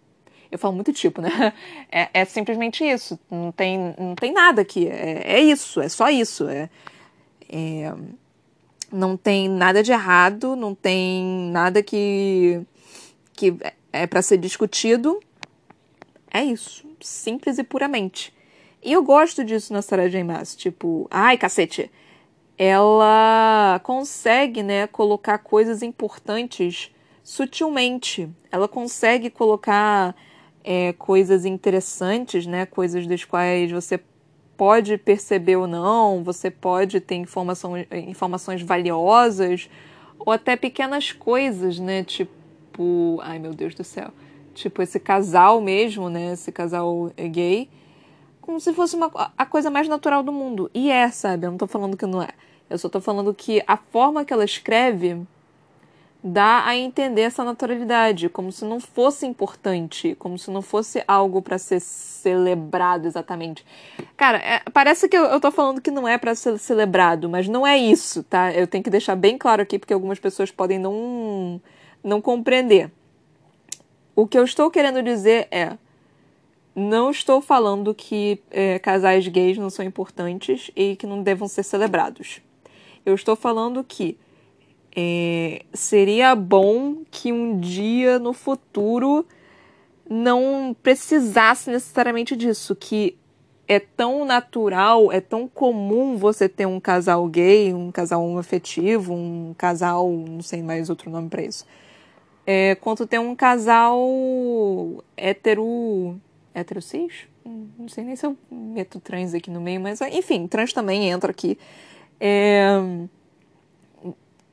Speaker 1: Eu falo muito tipo, né? É, é simplesmente isso. Não tem, não tem nada aqui. É, é isso. É só isso. É, é, não tem nada de errado. Não tem nada que, que é para ser discutido. É isso. Simples e puramente. E eu gosto disso na Sarah J. Maas. Tipo, ai, cacete ela consegue, né, colocar coisas importantes sutilmente. Ela consegue colocar é, coisas interessantes, né, coisas das quais você pode perceber ou não, você pode ter informação, informações valiosas, ou até pequenas coisas, né, tipo, ai meu Deus do céu, tipo esse casal mesmo, né, esse casal gay, como se fosse uma, a coisa mais natural do mundo. E é, sabe? Eu não tô falando que não é. Eu só tô falando que a forma que ela escreve dá a entender essa naturalidade, como se não fosse importante, como se não fosse algo para ser celebrado exatamente. Cara, é, parece que eu, eu tô falando que não é para ser celebrado, mas não é isso, tá? Eu tenho que deixar bem claro aqui porque algumas pessoas podem não não compreender. O que eu estou querendo dizer é não estou falando que é, casais gays não são importantes e que não devam ser celebrados. Eu estou falando que é, seria bom que um dia no futuro não precisasse necessariamente disso, que é tão natural, é tão comum você ter um casal gay, um casal afetivo, um casal, não sei mais outro nome para isso, é, quanto ter um casal hétero, hétero cis? Não sei nem se eu meto trans aqui no meio, mas enfim, trans também entra aqui. É,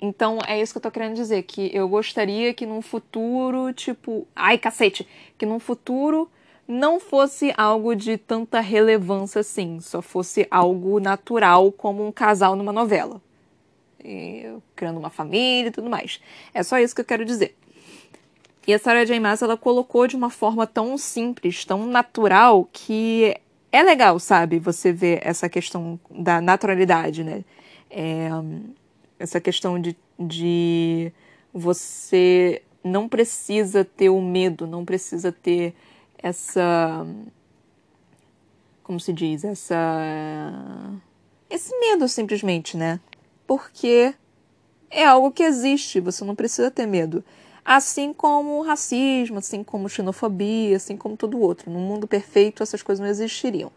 Speaker 1: então é isso que eu tô querendo dizer, que eu gostaria que num futuro, tipo, ai cacete, que num futuro não fosse algo de tanta relevância assim, só fosse algo natural como um casal numa novela. E, criando uma família e tudo mais. É só isso que eu quero dizer. E a Sarah J. Maas, ela colocou de uma forma tão simples, tão natural, que é legal, sabe? Você ver essa questão da naturalidade, né? É, essa questão de, de você não precisa ter o medo, não precisa ter essa. Como se diz? Essa. Esse medo simplesmente, né? Porque é algo que existe, você não precisa ter medo. Assim como racismo, assim como xenofobia, assim como todo outro. No mundo perfeito, essas coisas não existiriam.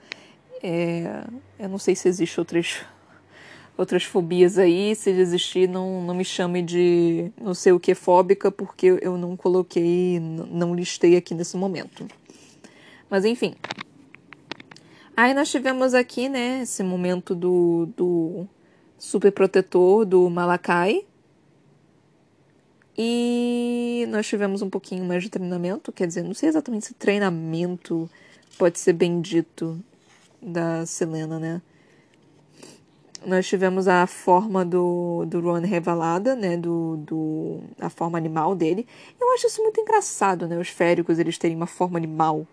Speaker 1: É, eu não sei se existem outras outras fobias aí. Se existir, não, não me chame de não sei o que fóbica, porque eu não coloquei, não listei aqui nesse momento. Mas enfim. Aí nós tivemos aqui, né, esse momento do, do super protetor do Malakai. E nós tivemos um pouquinho mais de treinamento, quer dizer, não sei exatamente se treinamento pode ser bem dito da Selena, né? Nós tivemos a forma do, do Ron revelada, né, do, do, a forma animal dele. Eu acho isso muito engraçado, né, os féricos eles terem uma forma animal.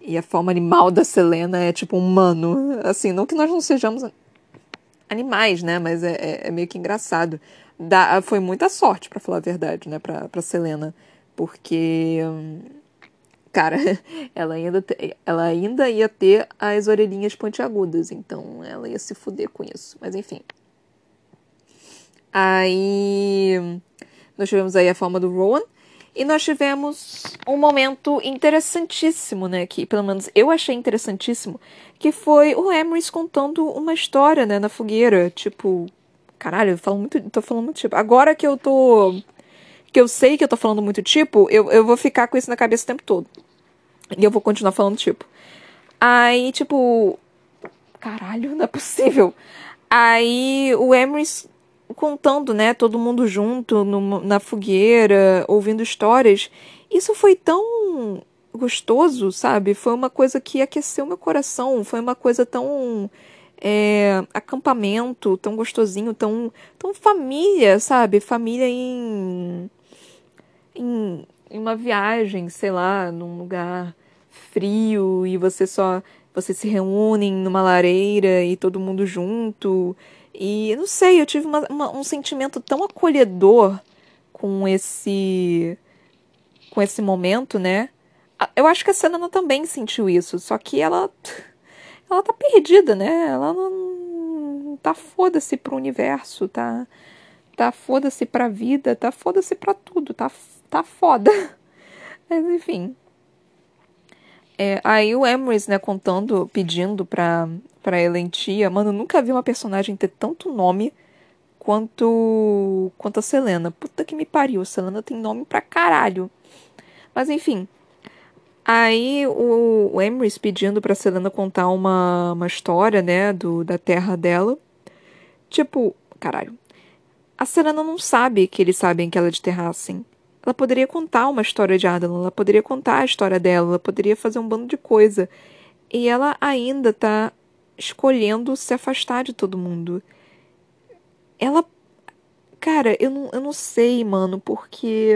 Speaker 1: E a forma animal da Selena é tipo humano. Assim, não que nós não sejamos animais, né, mas é, é, é meio que engraçado. Da, foi muita sorte, para falar a verdade, né, pra, pra Selena. Porque... Hum, cara, ela ainda, ela ainda ia ter as orelhinhas pontiagudas, então ela ia se fuder com isso. Mas enfim. Aí nós tivemos aí a forma do Rowan. E nós tivemos um momento interessantíssimo, né? Que pelo menos eu achei interessantíssimo. Que foi o Emrys contando uma história, né? Na fogueira. Tipo, caralho, eu falo muito. tô falando muito tipo. Agora que eu tô. Que eu sei que eu tô falando muito tipo, eu, eu vou ficar com isso na cabeça o tempo todo. E eu vou continuar falando, tipo. Aí, tipo. Caralho, não é possível. Aí o Emrys contando, né? Todo mundo junto no, na fogueira, ouvindo histórias. Isso foi tão gostoso, sabe? Foi uma coisa que aqueceu meu coração. Foi uma coisa tão. É, acampamento, tão gostosinho, tão, tão família, sabe? Família em. em em uma viagem, sei lá, num lugar frio e você só você se reúnem numa lareira e todo mundo junto. E não sei, eu tive uma, uma, um sentimento tão acolhedor com esse com esse momento, né? Eu acho que a Selena também sentiu isso, só que ela ela tá perdida, né? Ela não tá foda-se pro universo, tá tá foda-se pra vida, tá foda-se pra tudo, tá tá foda. Mas enfim. É, aí o Emrys, né, contando, pedindo pra, pra Elentia. Mano, eu nunca vi uma personagem ter tanto nome quanto, quanto a Selena. Puta que me pariu, Selena tem nome pra caralho. Mas enfim. Aí o, o pedindo pra Selena contar uma, uma história, né, do, da terra dela. Tipo, caralho. A Selena não sabe que eles sabem que ela é de Terrassen. Ela poderia contar uma história de Adalon, ela poderia contar a história dela, ela poderia fazer um bando de coisa. E ela ainda tá escolhendo se afastar de todo mundo. Ela. cara, eu não, eu não sei, mano, porque.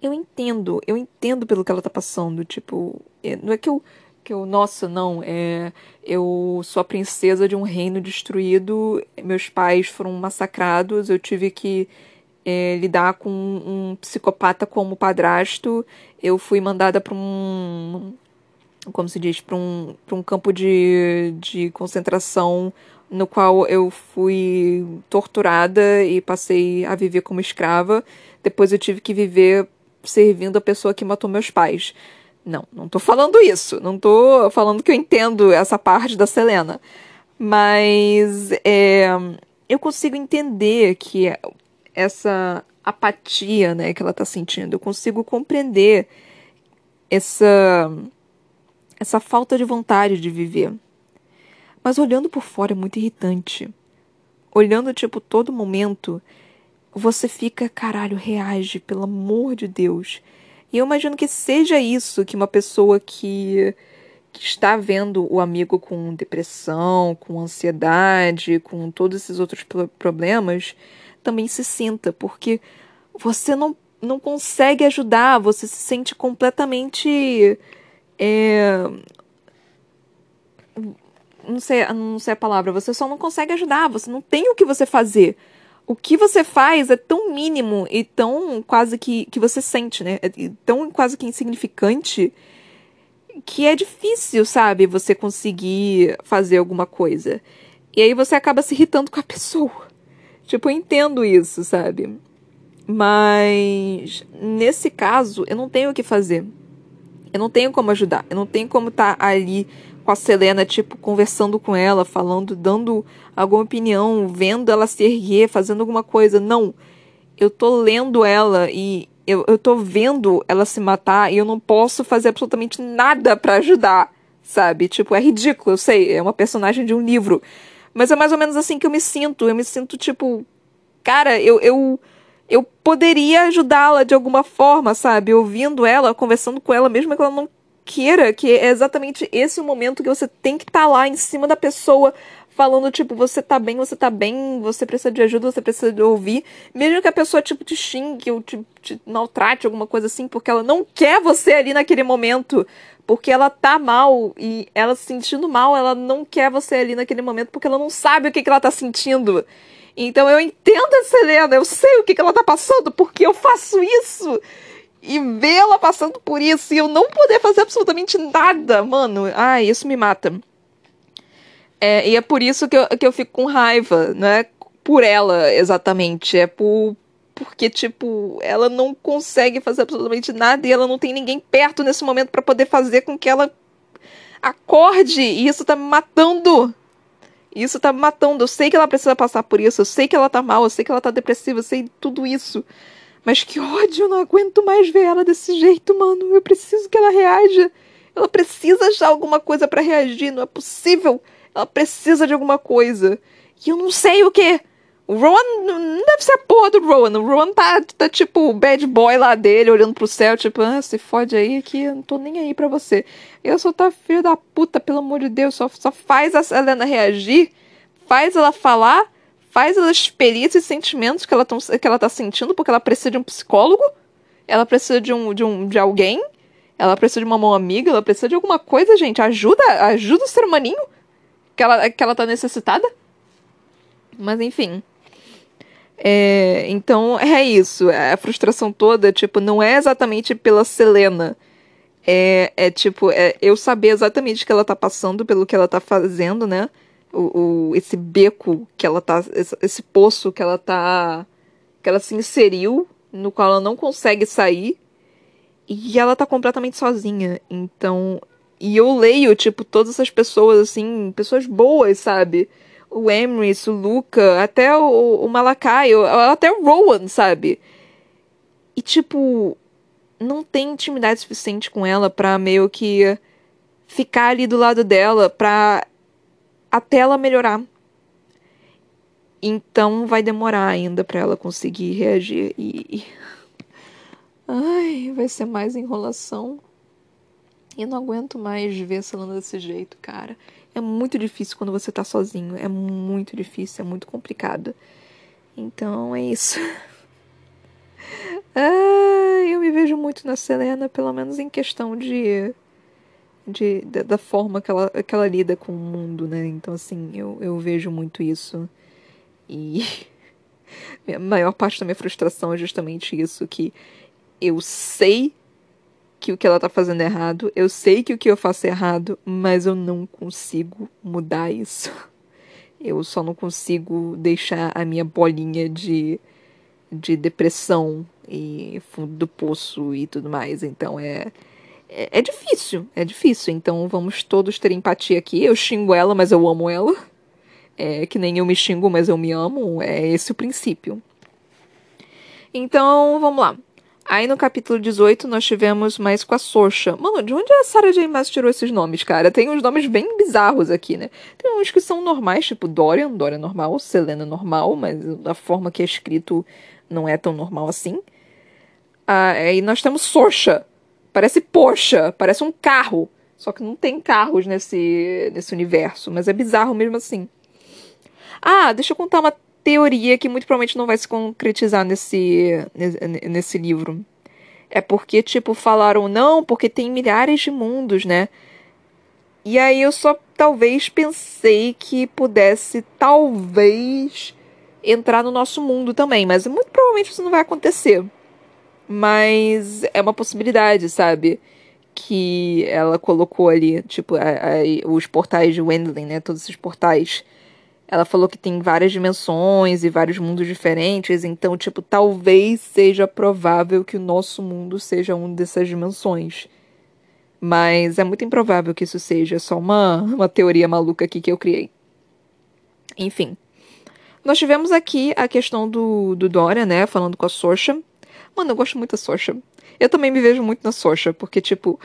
Speaker 1: Eu entendo, eu entendo pelo que ela tá passando. Tipo, é, não é que eu. Que eu, nossa, não, é, eu sou a princesa de um reino destruído, meus pais foram massacrados, eu tive que é, lidar com um psicopata como padrasto, eu fui mandada para um. Como se diz? Para um, um campo de, de concentração no qual eu fui torturada e passei a viver como escrava. Depois eu tive que viver servindo a pessoa que matou meus pais. Não, não tô falando isso. Não tô falando que eu entendo essa parte da Selena. Mas é, eu consigo entender que essa apatia né, que ela está sentindo. Eu consigo compreender essa, essa falta de vontade de viver. Mas olhando por fora é muito irritante. Olhando, tipo, todo momento, você fica, caralho, reage, pelo amor de Deus. E eu imagino que seja isso que uma pessoa que, que está vendo o amigo com depressão, com ansiedade, com todos esses outros problemas, também se sinta, porque você não, não consegue ajudar, você se sente completamente. É, não sei, não sei a palavra, você só não consegue ajudar, você não tem o que você fazer. O que você faz é tão mínimo e tão quase que, que você sente, né? É tão quase que insignificante que é difícil, sabe, você conseguir fazer alguma coisa. E aí você acaba se irritando com a pessoa. Tipo, eu entendo isso, sabe? Mas nesse caso, eu não tenho o que fazer. Eu não tenho como ajudar. Eu não tenho como estar tá ali com a Selena, tipo, conversando com ela, falando, dando alguma opinião, vendo ela se erguer, fazendo alguma coisa. Não. Eu tô lendo ela e eu, eu tô vendo ela se matar e eu não posso fazer absolutamente nada para ajudar, sabe? Tipo, é ridículo, eu sei, é uma personagem de um livro. Mas é mais ou menos assim que eu me sinto. Eu me sinto tipo, cara, eu eu, eu poderia ajudá-la de alguma forma, sabe? Ouvindo ela, conversando com ela, mesmo que ela não queira, que é exatamente esse o momento que você tem que estar tá lá em cima da pessoa, falando, tipo, você tá bem, você tá bem, você precisa de ajuda, você precisa de ouvir. Mesmo que a pessoa, tipo, te xingue ou te, te maltrate, alguma coisa assim, porque ela não quer você ali naquele momento porque ela tá mal e ela se sentindo mal, ela não quer você ali naquele momento porque ela não sabe o que, que ela tá sentindo. Então eu entendo a Selena, eu sei o que, que ela tá passando porque eu faço isso. E vê-la passando por isso e eu não poder fazer absolutamente nada, mano, ai, isso me mata. É, e é por isso que eu, que eu fico com raiva, não é por ela exatamente, é por, porque, tipo, ela não consegue fazer absolutamente nada e ela não tem ninguém perto nesse momento para poder fazer com que ela acorde. E isso tá me matando. Isso tá me matando. Eu sei que ela precisa passar por isso. Eu sei que ela tá mal. Eu sei que ela tá depressiva. Eu sei tudo isso. Mas que ódio. Eu não aguento mais ver ela desse jeito, mano. Eu preciso que ela reaja. Ela precisa achar alguma coisa para reagir. Não é possível. Ela precisa de alguma coisa. E eu não sei o que. O Rowan não deve ser a porra do Rowan. O Rowan tá, tá tipo o bad boy lá dele, olhando pro céu, tipo, ah, se fode aí que eu não tô nem aí pra você. Eu sou tua filha da puta, pelo amor de Deus. Só, só faz a Helena reagir, faz ela falar, faz ela expelir esses sentimentos que ela, tão, que ela tá sentindo, porque ela precisa de um psicólogo, ela precisa de, um, de, um, de alguém, ela precisa de uma mão amiga, ela precisa de alguma coisa, gente. Ajuda, ajuda o ser humaninho que ela, que ela tá necessitada. Mas enfim. É, então é isso. A frustração toda, tipo, não é exatamente pela Selena. É, é tipo, é eu saber exatamente o que ela tá passando pelo que ela tá fazendo, né? O, o, esse beco que ela tá. Esse, esse poço que ela tá. que ela se inseriu, no qual ela não consegue sair. E ela tá completamente sozinha. Então. E eu leio, tipo, todas essas pessoas, assim, pessoas boas, sabe? o Emrys, o Luca, até o, o Malakai, até o Rowan, sabe? E, tipo, não tem intimidade suficiente com ela pra meio que ficar ali do lado dela pra até ela melhorar. Então vai demorar ainda para ela conseguir reagir e ai, vai ser mais enrolação. Eu não aguento mais ver essa Lana desse jeito, cara. É muito difícil quando você tá sozinho. É muito difícil, é muito complicado. Então é isso. ah, eu me vejo muito na Selena, pelo menos em questão de. De da, forma que ela, que ela lida com o mundo, né? Então, assim, eu, eu vejo muito isso. E. a maior parte da minha frustração é justamente isso: que eu sei que o que ela tá fazendo é errado, eu sei que o que eu faço é errado, mas eu não consigo mudar isso. Eu só não consigo deixar a minha bolinha de, de depressão e fundo do poço e tudo mais. Então é, é, é difícil, é difícil. Então vamos todos ter empatia aqui. Eu xingo ela, mas eu amo ela. É que nem eu me xingo, mas eu me amo. É esse o princípio. Então vamos lá. Aí no capítulo 18 nós tivemos mais com a Sorcha. Mano, de onde a Sarah J. Maas tirou esses nomes, cara? Tem uns nomes bem bizarros aqui, né? Tem uns que são normais, tipo Dorian, Dorian normal, Selena normal, mas da forma que é escrito não é tão normal assim. Ah, aí nós temos Sorcha. Parece Porsche, parece um carro. Só que não tem carros nesse, nesse universo, mas é bizarro mesmo assim. Ah, deixa eu contar uma teoria que muito provavelmente não vai se concretizar nesse, nesse livro. É porque, tipo, falaram não, porque tem milhares de mundos, né? E aí eu só talvez pensei que pudesse, talvez, entrar no nosso mundo também. Mas muito provavelmente isso não vai acontecer. Mas é uma possibilidade, sabe? Que ela colocou ali, tipo, a, a, os portais de Wendling, né? Todos esses portais ela falou que tem várias dimensões e vários mundos diferentes, então, tipo, talvez seja provável que o nosso mundo seja uma dessas dimensões. Mas é muito improvável que isso seja só uma, uma teoria maluca aqui que eu criei. Enfim. Nós tivemos aqui a questão do, do Dória, né? Falando com a Sorcha. Mano, eu gosto muito da Sorcha. Eu também me vejo muito na Sorcha, porque, tipo,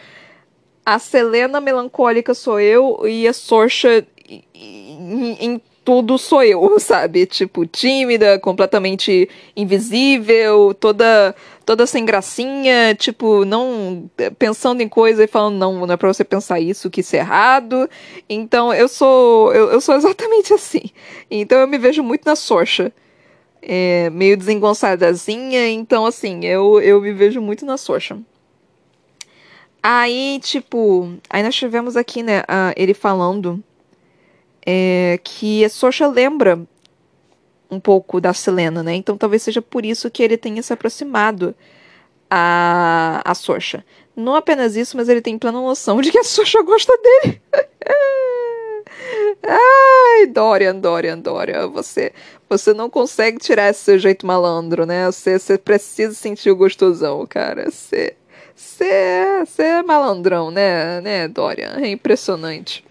Speaker 1: a Selena melancólica sou eu e a Sorcha em, em tudo sou eu, sabe? Tipo, tímida, completamente invisível, toda toda sem gracinha, tipo, não pensando em coisa e falando, não, não é pra você pensar isso, que isso é errado. Então eu sou. Eu, eu sou exatamente assim. Então eu me vejo muito na sorcha. É, meio desengonçadazinha, então assim, eu, eu me vejo muito na sorcha. Aí, tipo, aí nós tivemos aqui, né, uh, ele falando é, que a Socha lembra um pouco da Selena, né? Então talvez seja por isso que ele tenha se aproximado a, a Socha. Não apenas isso, mas ele tem plena noção de que a Socha gosta dele. Ai, Dorian, Dorian, Dorian, você, você não consegue tirar esse seu jeito malandro, né? Você, você precisa sentir o gostosão, cara. Você, você, você é malandrão, né, né, Dorian? É impressionante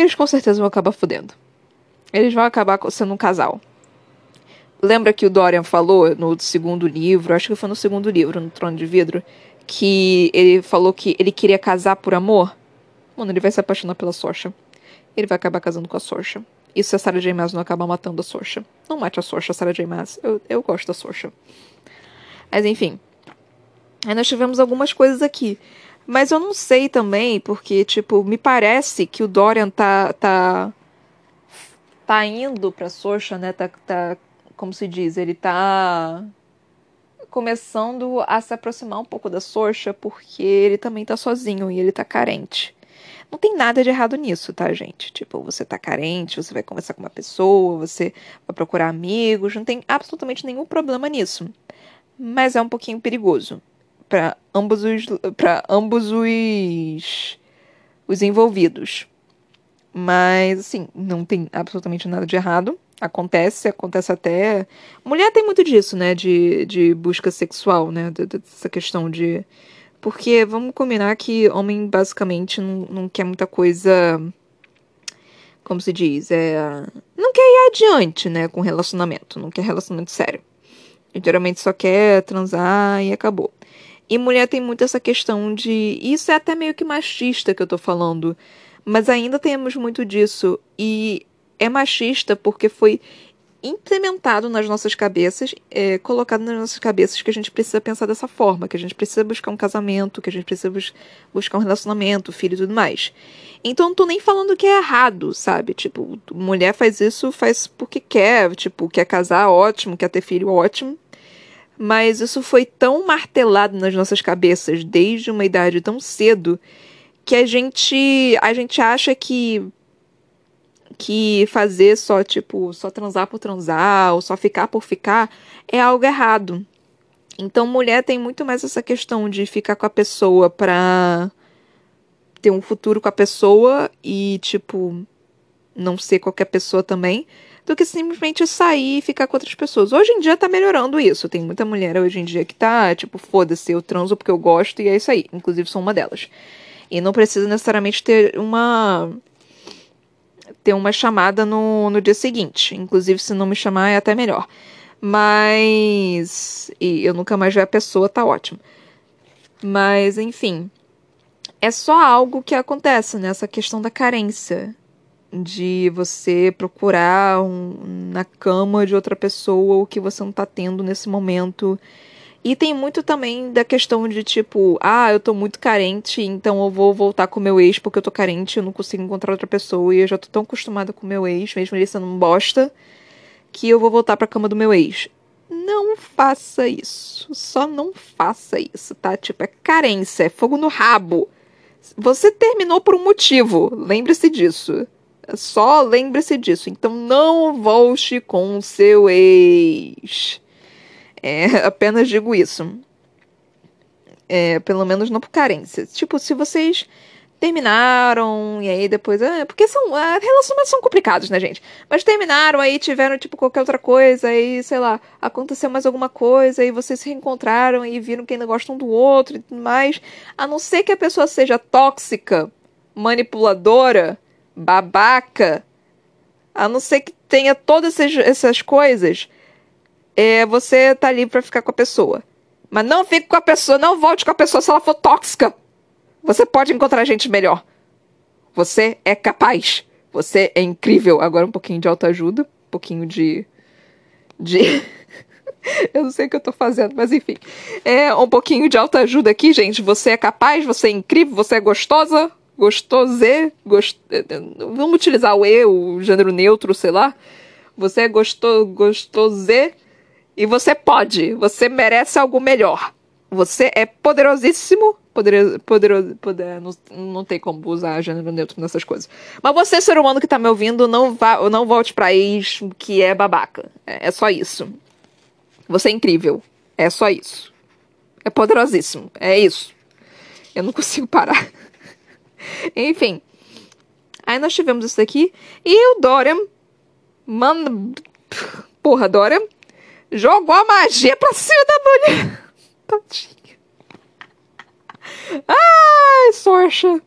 Speaker 1: eles com certeza vão acabar fudendo. Eles vão acabar sendo um casal. Lembra que o Dorian falou no segundo livro, acho que foi no segundo livro, no Trono de Vidro, que ele falou que ele queria casar por amor? Mano, ele vai se apaixonar pela Sorcha. Ele vai acabar casando com a Sorcha. E se a Sarah J. Maas não acabar matando a Sorcha? Não mate a Sorcha, Sarah J. Maas. Eu, eu gosto da Sorcha. Mas enfim. Aí nós tivemos algumas coisas aqui. Mas eu não sei também, porque, tipo, me parece que o Dorian tá. tá. tá indo pra Sorcha, né? Tá, tá. Como se diz? Ele tá começando a se aproximar um pouco da Sorcha porque ele também tá sozinho e ele tá carente. Não tem nada de errado nisso, tá, gente? Tipo, você tá carente, você vai conversar com uma pessoa, você vai procurar amigos, não tem absolutamente nenhum problema nisso. Mas é um pouquinho perigoso para ambos os para ambos os os envolvidos. Mas assim, não tem absolutamente nada de errado. Acontece, acontece até. Mulher tem muito disso, né? De, de busca sexual, né? Dessa questão de. Porque vamos combinar que homem basicamente não, não quer muita coisa. Como se diz? É, não quer ir adiante, né? Com relacionamento. Não quer relacionamento sério. E, geralmente só quer transar e acabou. E mulher tem muito essa questão de. Isso é até meio que machista que eu tô falando. Mas ainda temos muito disso. E é machista porque foi implementado nas nossas cabeças, é, colocado nas nossas cabeças que a gente precisa pensar dessa forma, que a gente precisa buscar um casamento, que a gente precisa bus buscar um relacionamento, filho e tudo mais. Então não tô nem falando que é errado, sabe? Tipo, mulher faz isso, faz porque quer, tipo, quer casar, ótimo, quer ter filho, ótimo. Mas isso foi tão martelado nas nossas cabeças desde uma idade tão cedo que a gente a gente acha que que fazer só, tipo, só transar por transar ou só ficar por ficar é algo errado. Então, mulher tem muito mais essa questão de ficar com a pessoa pra ter um futuro com a pessoa e, tipo, não ser qualquer pessoa também, do que simplesmente sair e ficar com outras pessoas. Hoje em dia tá melhorando isso. Tem muita mulher hoje em dia que tá, tipo, foda-se, eu transo porque eu gosto e é isso aí. Inclusive, sou uma delas. E não precisa necessariamente ter uma ter uma chamada no, no dia seguinte. Inclusive, se não me chamar, é até melhor. Mas. E eu nunca mais ver a pessoa, tá ótimo. Mas, enfim. É só algo que acontece nessa né? questão da carência. De você procurar um, na cama de outra pessoa o que você não tá tendo nesse momento e tem muito também da questão de tipo, ah, eu tô muito carente, então eu vou voltar com meu ex porque eu tô carente, eu não consigo encontrar outra pessoa e eu já tô tão acostumada com meu ex, mesmo ele sendo um bosta, que eu vou voltar pra cama do meu ex. Não faça isso. Só não faça isso, tá? Tipo, é carência, é fogo no rabo. Você terminou por um motivo, lembre-se disso. Só lembre-se disso. Então não volte com seu ex. É, apenas digo isso. É, pelo menos não por carência. Tipo, se vocês terminaram e aí depois. É, porque são. É, relacionamentos são complicados, né, gente? Mas terminaram, aí tiveram, tipo, qualquer outra coisa, aí, sei lá, aconteceu mais alguma coisa, e vocês se reencontraram e viram que ainda gostam do outro e tudo mais. A não ser que a pessoa seja tóxica, manipuladora, babaca, a não ser que tenha todas essas, essas coisas é, você tá ali pra ficar com a pessoa. Mas não fique com a pessoa, não volte com a pessoa se ela for tóxica. Você pode encontrar gente melhor. Você é capaz. Você é incrível. Agora um pouquinho de autoajuda, um pouquinho de. de. eu não sei o que eu tô fazendo, mas enfim. É um pouquinho de autoajuda aqui, gente. Você é capaz, você é incrível, você é gostosa, gostosê, gost... vamos utilizar o E, o gênero neutro, sei lá. Você é gosto... gostosê e você pode, você merece algo melhor. Você é poderosíssimo. Poderoso, poder, não, não tem como usar gênero neutro nessas coisas. Mas você, ser humano que tá me ouvindo, não, vá, não volte pra ex que é babaca. É, é só isso. Você é incrível. É só isso. É poderosíssimo. É isso. Eu não consigo parar. Enfim. Aí nós tivemos isso daqui. E o Dorian manda. Porra, Dorian jogou a magia pra cima da mulher. Tadinha. Ai, Sorcha.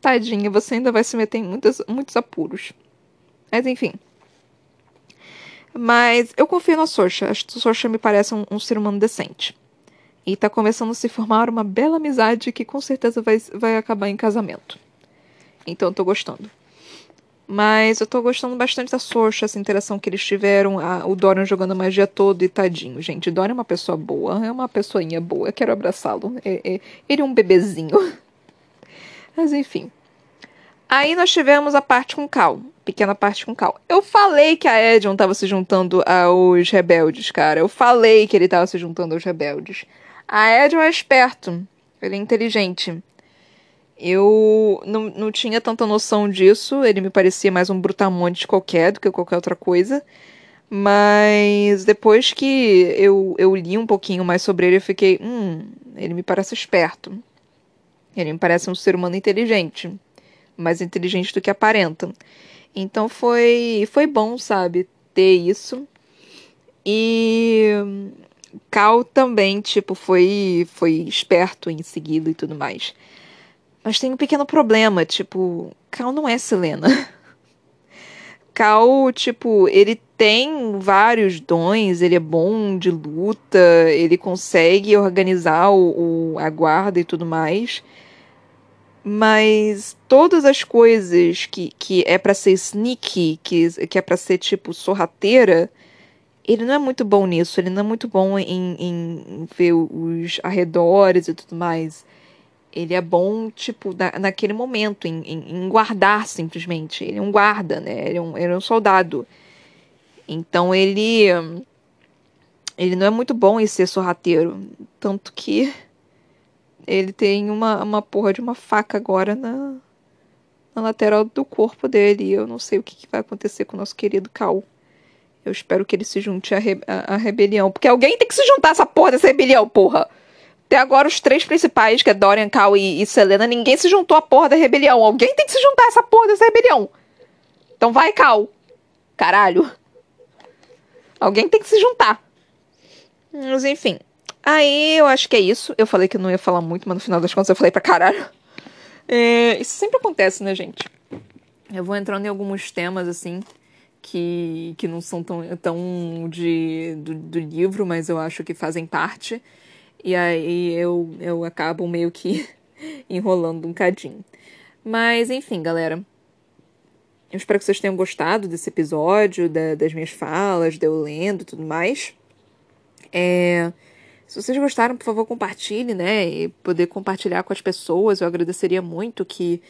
Speaker 1: Tadinha, você ainda vai se meter em muitos, muitos apuros. Mas enfim. Mas eu confio na Sorcha. A Sorcha me parece um, um, ser humano decente. E tá começando a se formar uma bela amizade que com certeza vai, vai acabar em casamento. Então eu tô gostando. Mas eu tô gostando bastante da Sorcha, essa interação que eles tiveram. A, o Dorian jogando magia todo e tadinho. Gente, Dorian é uma pessoa boa, é uma pessoinha boa. Quero abraçá-lo. É, é, ele é um bebezinho. Mas enfim. Aí nós tivemos a parte com Cal. Pequena parte com Cal. Eu falei que a Edion tava se juntando aos rebeldes, cara. Eu falei que ele tava se juntando aos rebeldes. A Edion é esperto. Ele é inteligente. Eu não, não tinha tanta noção disso, ele me parecia mais um brutamonte qualquer do que qualquer outra coisa. Mas depois que eu, eu li um pouquinho mais sobre ele, eu fiquei, hum, ele me parece esperto. Ele me parece um ser humano inteligente. Mais inteligente do que aparenta. Então foi, foi bom, sabe, ter isso. E Cal também, tipo, foi, foi esperto em seguida e tudo mais. Mas tem um pequeno problema, tipo, Cal não é Selena. Cal, tipo, ele tem vários dons, ele é bom de luta, ele consegue organizar o, o, a guarda e tudo mais. Mas todas as coisas que, que é para ser sneaky, que, que é para ser tipo sorrateira, ele não é muito bom nisso. Ele não é muito bom em, em ver os arredores e tudo mais. Ele é bom, tipo, na, naquele momento, em, em, em, guardar simplesmente. Ele é um guarda, né? Ele é um, ele é um soldado. Então ele. Ele não é muito bom em ser sorrateiro. Tanto que ele tem uma, uma porra de uma faca agora na, na lateral do corpo dele. E eu não sei o que, que vai acontecer com o nosso querido Cal. Eu espero que ele se junte à, re, à, à rebelião. Porque alguém tem que se juntar a essa porra dessa rebelião, porra! Até agora, os três principais, que é Dorian, Cal e, e Selena, ninguém se juntou à porra da rebelião. Alguém tem que se juntar a essa porra dessa rebelião. Então vai, Cal. Caralho. Alguém tem que se juntar. Mas enfim. Aí eu acho que é isso. Eu falei que não ia falar muito, mas no final das contas eu falei pra caralho. É, isso sempre acontece, né, gente? Eu vou entrando em alguns temas, assim, que, que não são tão, tão de, do, do livro, mas eu acho que fazem parte. E aí eu, eu acabo meio que enrolando um cadinho. Mas, enfim, galera. Eu espero que vocês tenham gostado desse episódio, da, das minhas falas, de eu lendo e tudo mais. É. Se vocês gostaram, por favor, compartilhe, né? E poder compartilhar com as pessoas. Eu agradeceria muito que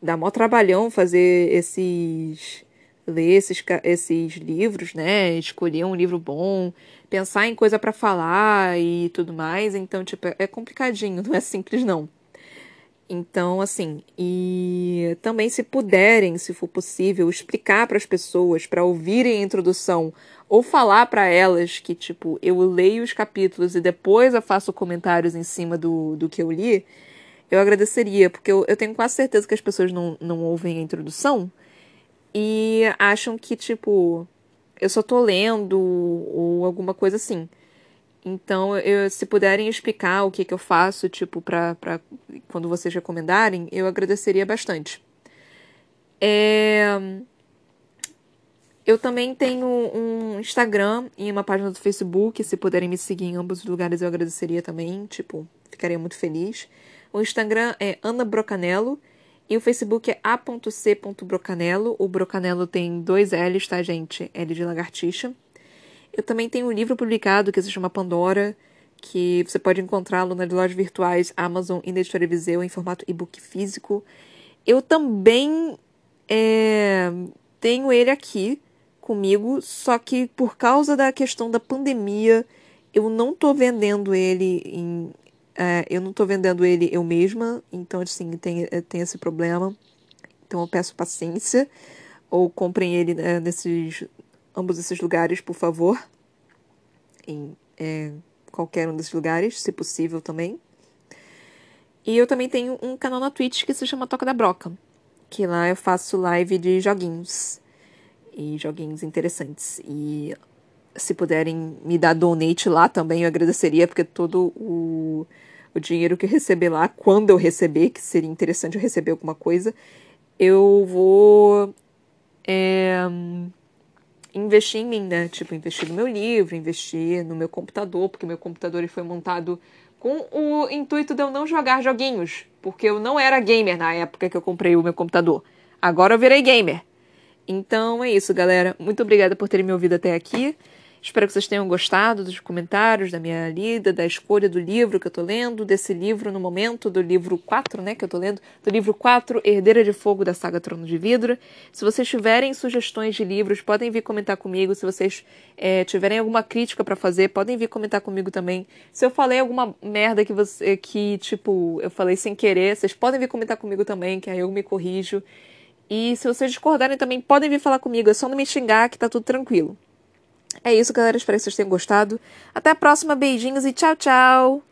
Speaker 1: dá mó trabalhão fazer esses. Ler esses, esses livros, né? Escolher um livro bom, pensar em coisa para falar e tudo mais. Então, tipo, é complicadinho, não é simples, não. Então, assim, e também se puderem, se for possível, explicar para as pessoas, para ouvirem a introdução ou falar para elas que, tipo, eu leio os capítulos e depois eu faço comentários em cima do, do que eu li, eu agradeceria, porque eu, eu tenho quase certeza que as pessoas não, não ouvem a introdução e acham que, tipo, eu só tô lendo ou alguma coisa assim. Então, eu, se puderem explicar o que, que eu faço, tipo, pra, pra quando vocês recomendarem, eu agradeceria bastante. É... Eu também tenho um Instagram e uma página do Facebook. Se puderem me seguir em ambos os lugares, eu agradeceria também. Tipo, ficaria muito feliz. O Instagram é Ana Brocanello e o Facebook é a.c.brocanello. O Brocanello tem dois L's, tá, gente? L de lagartixa. Eu também tenho um livro publicado que se chama Pandora, que você pode encontrá-lo nas lojas virtuais Amazon e na Editora Viseu em formato e-book físico. Eu também é, tenho ele aqui comigo, só que por causa da questão da pandemia, eu não tô vendendo ele em. É, eu não tô vendendo ele eu mesma, então assim, tem, é, tem esse problema. Então eu peço paciência. Ou comprem ele é, nesses. ambos esses lugares, por favor. Em é, qualquer um desses lugares, se possível também. E eu também tenho um canal na Twitch que se chama Toca da Broca. Que lá eu faço live de joguinhos e joguinhos interessantes. E se puderem me dar donate lá também, eu agradeceria, porque todo o, o dinheiro que eu receber lá, quando eu receber, que seria interessante eu receber alguma coisa, eu vou é, investir em mim, né? Tipo, investir no meu livro, investir no meu computador, porque meu computador foi montado com o intuito de eu não jogar joguinhos, porque eu não era gamer na época que eu comprei o meu computador. Agora eu virei gamer. Então é isso, galera. Muito obrigada por terem me ouvido até aqui. Espero que vocês tenham gostado dos comentários, da minha lida, da escolha do livro que eu tô lendo, desse livro no momento, do livro 4, né, que eu tô lendo, do livro 4, Herdeira de Fogo, da saga Trono de Vidro. Se vocês tiverem sugestões de livros, podem vir comentar comigo. Se vocês é, tiverem alguma crítica para fazer, podem vir comentar comigo também. Se eu falei alguma merda que você, que, tipo, eu falei sem querer, vocês podem vir comentar comigo também, que aí eu me corrijo. E se vocês discordarem também, podem vir falar comigo. É só não me xingar que tá tudo tranquilo. É isso, galera. Espero que vocês tenham gostado. Até a próxima. Beijinhos e tchau, tchau!